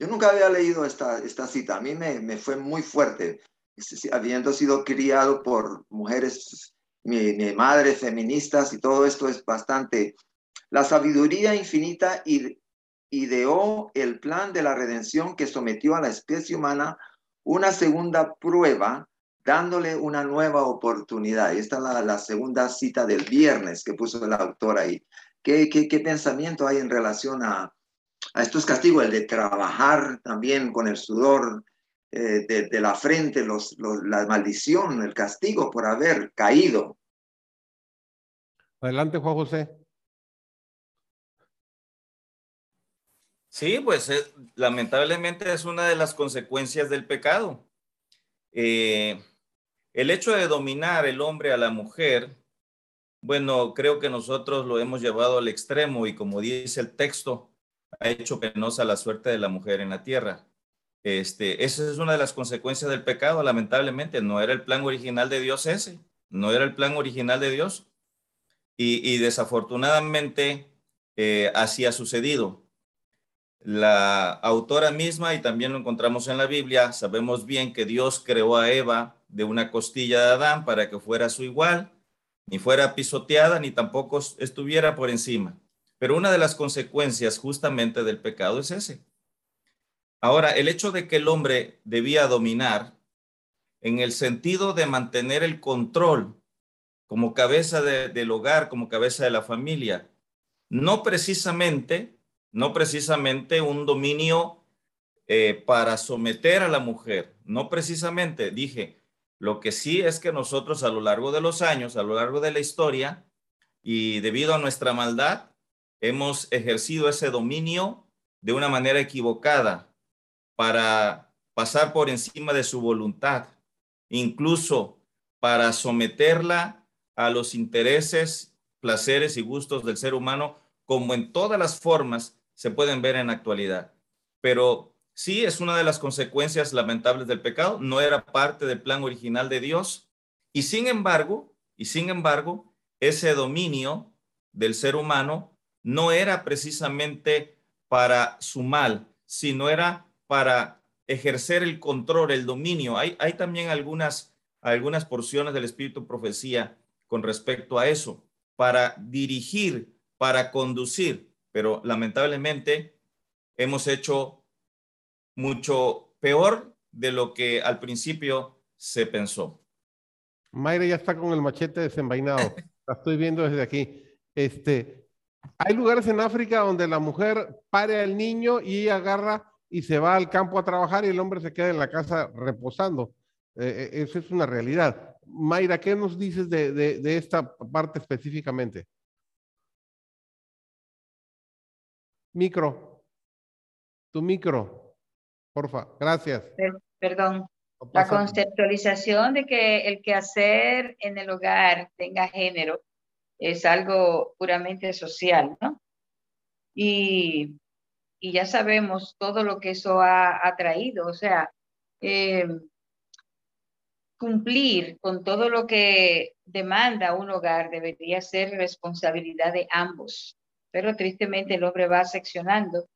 Yo nunca había leído esta, esta cita, a mí me, me fue muy fuerte, habiendo sido criado por mujeres mi, madre, feministas y todo esto es bastante. La sabiduría infinita ideó el plan de la redención que sometió a la especie humana una segunda prueba dándole una nueva oportunidad. Y esta es la, segunda cita del viernes que puso el autor ahí. ¿Qué, qué, pensamiento hay en relación a, a estos castigos? El de trabajar también con el sudor eh, de, de, la frente, los, los, la maldición, el castigo por haber caído. Adelante, Juan José. Sí, pues eh, lamentablemente es una de las consecuencias del pecado. Eh, el hecho de dominar el hombre a la mujer, bueno, creo que nosotros lo hemos llevado al extremo y como dice el texto, ha hecho penosa la suerte de la mujer en la tierra. Este, esa es una de las consecuencias del pecado, lamentablemente. No era el plan original de Dios ese, no era el plan original de Dios. Y, desafortunadamente eh, así ha sucedido. La autora misma, y también lo encontramos en la Biblia, sabemos bien que Dios creó a Eva de una costilla de Adán para que fuera su igual, ni fuera pisoteada, ni tampoco estuviera por encima. Pero una de las consecuencias justamente del pecado es ese. Ahora, el hecho de que el hombre debía dominar en el sentido de mantener el control como cabeza de, del hogar, como cabeza de la familia, no precisamente no precisamente un dominio eh, para someter a la mujer, no precisamente, dije, lo que sí es que nosotros a lo largo de los años, a lo largo de la historia, y debido a nuestra maldad, hemos ejercido ese dominio de una manera equivocada para pasar por encima de su voluntad, incluso para someterla a los intereses, placeres y gustos del ser humano, como en todas las formas se pueden ver en la actualidad. Pero sí es una de las consecuencias lamentables del pecado, no era parte del plan original de Dios y sin embargo, y sin embargo, ese dominio del ser humano no era precisamente para su mal, sino era para ejercer el control, el dominio. Hay, hay también algunas, algunas porciones del Espíritu Profecía con respecto a eso, para dirigir, para conducir pero lamentablemente hemos hecho mucho peor de lo que al principio se pensó. Mayra ya está con el machete desenvainado. la estoy viendo desde aquí. Este, hay lugares en África donde la mujer pare al niño y agarra y se va al campo a trabajar y el hombre se queda en la casa reposando. Eh, eh, eso es una realidad. Mayra, ¿qué nos dices de, de, de esta parte específicamente? Micro. Tu micro. Porfa. Gracias. Perdón. La conceptualización de que el quehacer en el hogar tenga género es algo puramente social, ¿no? Y, y ya sabemos todo lo que eso ha, ha traído, o sea, eh, cumplir con todo lo que demanda un hogar debería ser responsabilidad de ambos pero tristemente el hombre va seccionando,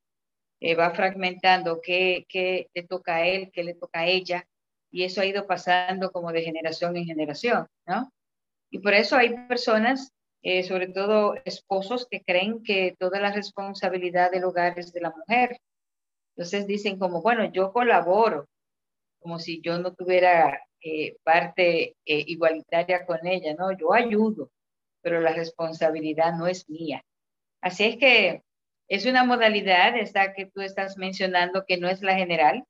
eh, va fragmentando qué, qué le toca a él, qué le toca a ella, y eso ha ido pasando como de generación en generación, ¿no? Y por eso hay personas, eh, sobre todo esposos, que creen que toda la responsabilidad del hogar es de la mujer. Entonces dicen como, bueno, yo colaboro, como si yo no tuviera eh, parte igualitaria con ella, ¿no? Yo ayudo, pero la responsabilidad no es mía. Así es que es una modalidad esta que tú estás mencionando que no es la general,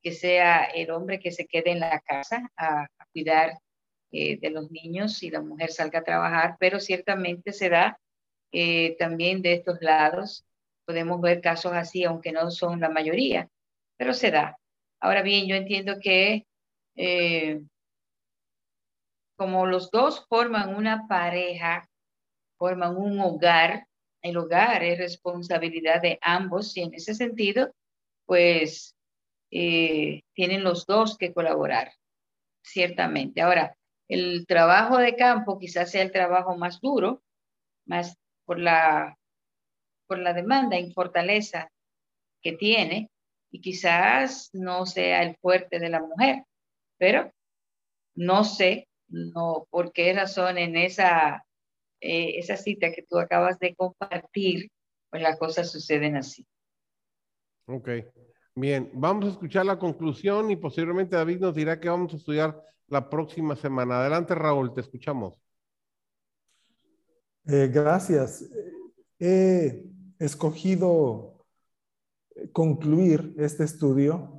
que sea el hombre que se quede en la casa a, cuidar eh, de los niños y la mujer salga a trabajar, pero ciertamente se da eh, también de estos lados. Podemos ver casos así, aunque no son la mayoría, pero se da. Ahora bien, yo entiendo que eh, como los dos forman una pareja, forman un hogar, el hogar es responsabilidad de ambos y en ese sentido, pues eh, tienen los dos que colaborar, ciertamente. Ahora, el trabajo de campo quizás sea el trabajo más duro, más por la, por la demanda y fortaleza que tiene, y quizás no sea el fuerte de la mujer, pero no sé no por qué razón en esa eh, esa cita que tú acabas de compartir, pues las cosas suceden así. Ok, bien, vamos a escuchar la conclusión y posiblemente David nos dirá que vamos a estudiar la próxima semana. Adelante, Raúl, te escuchamos. Eh, gracias. He escogido concluir este estudio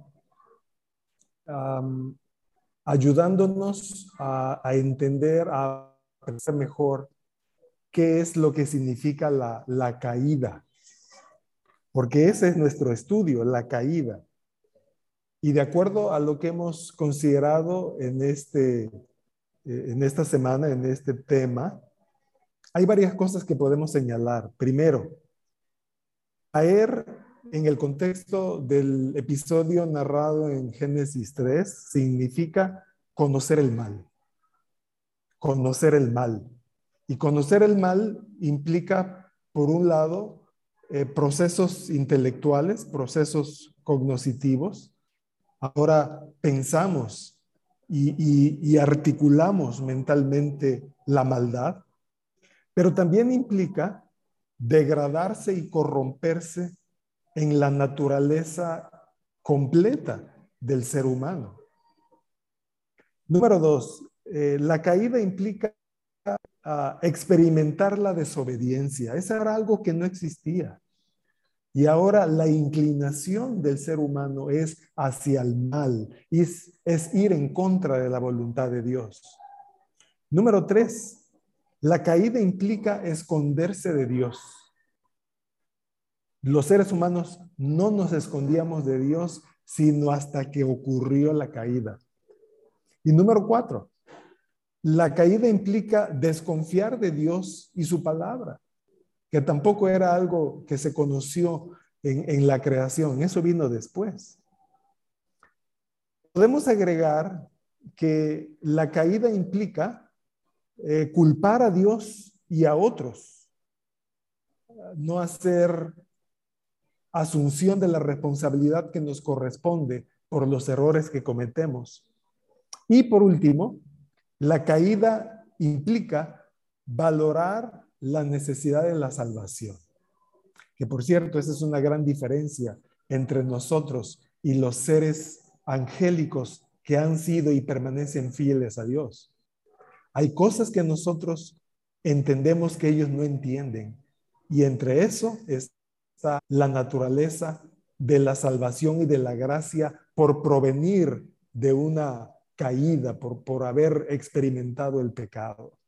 ayudándonos a, entender, a pensar mejor qué es lo que significa la, la caída. Porque ese es nuestro estudio, la caída. Y de acuerdo a lo que hemos considerado en, este, eh, en esta semana, en este tema, hay varias cosas que podemos señalar. Primero, caer en el contexto del episodio narrado en Génesis 3 significa conocer el mal. Conocer el mal. Y conocer el mal implica, por un lado, eh, procesos intelectuales, procesos cognitivos. Ahora pensamos y articulamos mentalmente la maldad pero también implica degradarse y corromperse en la naturaleza completa del ser humano. Número dos, eh, la caída implica experimentar la desobediencia. Eso era algo que no existía. Y ahora la inclinación del ser humano es hacia el mal, es ir en contra de la voluntad de Dios. Número tres, la caída implica esconderse de Dios. Los seres humanos no nos escondíamos de Dios sino hasta que ocurrió la caída. Y número cuatro, la caída implica desconfiar de Dios y su palabra, que tampoco era algo que se conoció en, la creación, eso vino después. Podemos agregar que la caída implica eh, culpar a Dios y a otros, no hacer asunción de la responsabilidad que nos corresponde por los errores que cometemos. Y por último, la caída implica valorar la necesidad de la salvación. Que por cierto, esa es una gran diferencia entre nosotros y los seres angélicos que han sido y permanecen fieles a Dios. Hay cosas que nosotros entendemos que ellos no entienden. Y entre eso está la naturaleza de la salvación y de la gracia por provenir de una caída, por, por haber experimentado el pecado.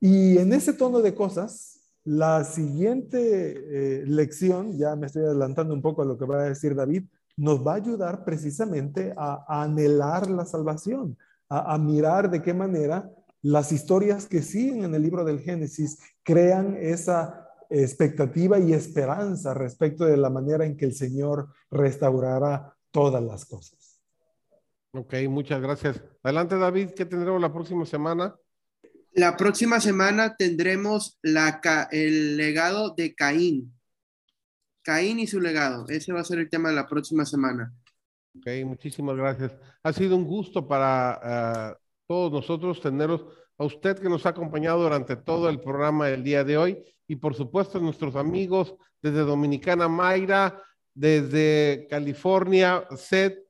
Y en ese tono de cosas, la siguiente eh, lección, ya me estoy adelantando un poco a lo que va a decir David, nos va a ayudar precisamente a anhelar la salvación, a, mirar de qué manera las historias que siguen en el libro del Génesis crean esa expectativa y esperanza respecto de la manera en que el Señor restaurará todas las cosas. Ok, muchas gracias. Adelante, David, ¿qué tendremos la próxima semana? La próxima semana tendremos la, el legado de Caín. Caín y su legado. Ese va a ser el tema de la próxima semana. Ok, muchísimas gracias. Ha sido un gusto para ah, todos nosotros teneros a usted que nos ha acompañado durante todo el programa del día de hoy y por supuesto nuestros amigos desde Dominicana Mayra, desde California, Seth,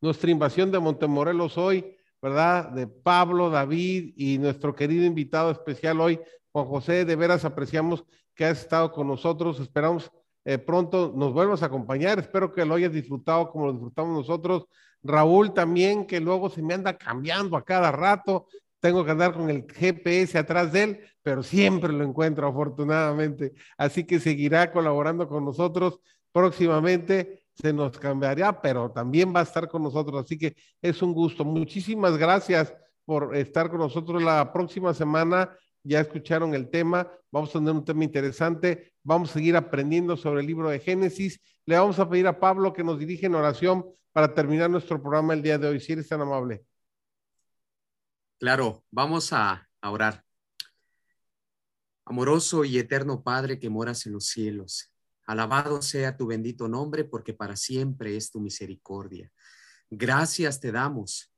nuestra invasión de Montemorelos hoy, ¿verdad? De Pablo, David y nuestro querido invitado especial hoy, Juan José, de veras apreciamos que has estado con nosotros, esperamos eh, pronto nos vuelvas a acompañar. Espero que lo hayas disfrutado como lo disfrutamos nosotros. Raúl también, que luego se me anda cambiando a cada rato. Tengo que andar con el GPS atrás de él, pero siempre lo encuentro afortunadamente. Así que seguirá colaborando con nosotros próximamente. Se nos cambiará, pero también va a estar con nosotros. Así que es un gusto. Muchísimas gracias por estar con nosotros la próxima semana ya escucharon el tema, vamos a tener un tema interesante, vamos a seguir aprendiendo sobre el libro de Génesis. Le vamos a pedir a Pablo que nos dirija en oración para terminar nuestro programa el día de hoy, si eres tan amable. Claro, vamos a, a orar. Amoroso y eterno Padre que moras en los cielos, alabado sea tu bendito nombre porque para siempre es tu misericordia. Gracias te damos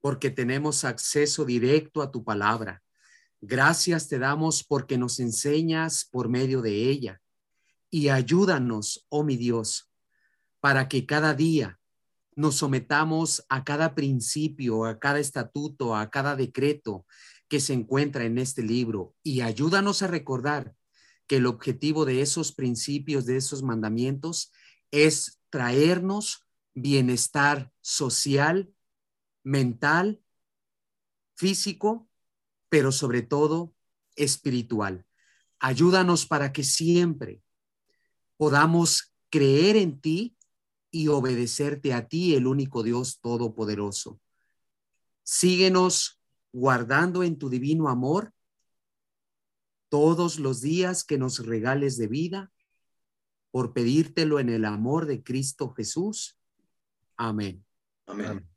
porque tenemos acceso directo a tu palabra. Gracias te damos porque nos enseñas por medio de ella. Y ayúdanos, oh mi Dios, para que cada día nos sometamos a cada principio, a cada estatuto, a cada decreto que se encuentra en este libro y ayúdanos a recordar que el objetivo de esos principios, de esos mandamientos, es traernos bienestar social, mental, físico, pero sobre todo espiritual. Ayúdanos para que siempre podamos creer en ti y obedecerte a ti, el único Dios todopoderoso. Síguenos guardando en tu divino amor todos los días que nos regales de vida, por pedírtelo en el amor de Cristo Jesús. Amén. Amén.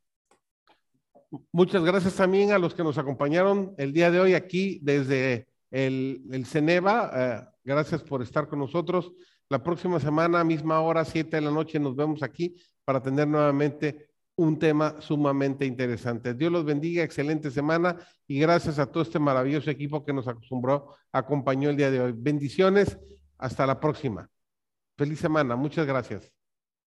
Muchas gracias también a los que nos acompañaron el día de hoy aquí desde el, el Ceneva. Eh, gracias por estar con nosotros. La próxima semana, misma hora, siete de la noche, nos vemos aquí para tener nuevamente un tema sumamente interesante. Dios los bendiga, excelente semana y gracias a todo este maravilloso equipo que nos acostumbró, acompañó el día de hoy. Bendiciones, hasta la próxima. Feliz semana, muchas gracias.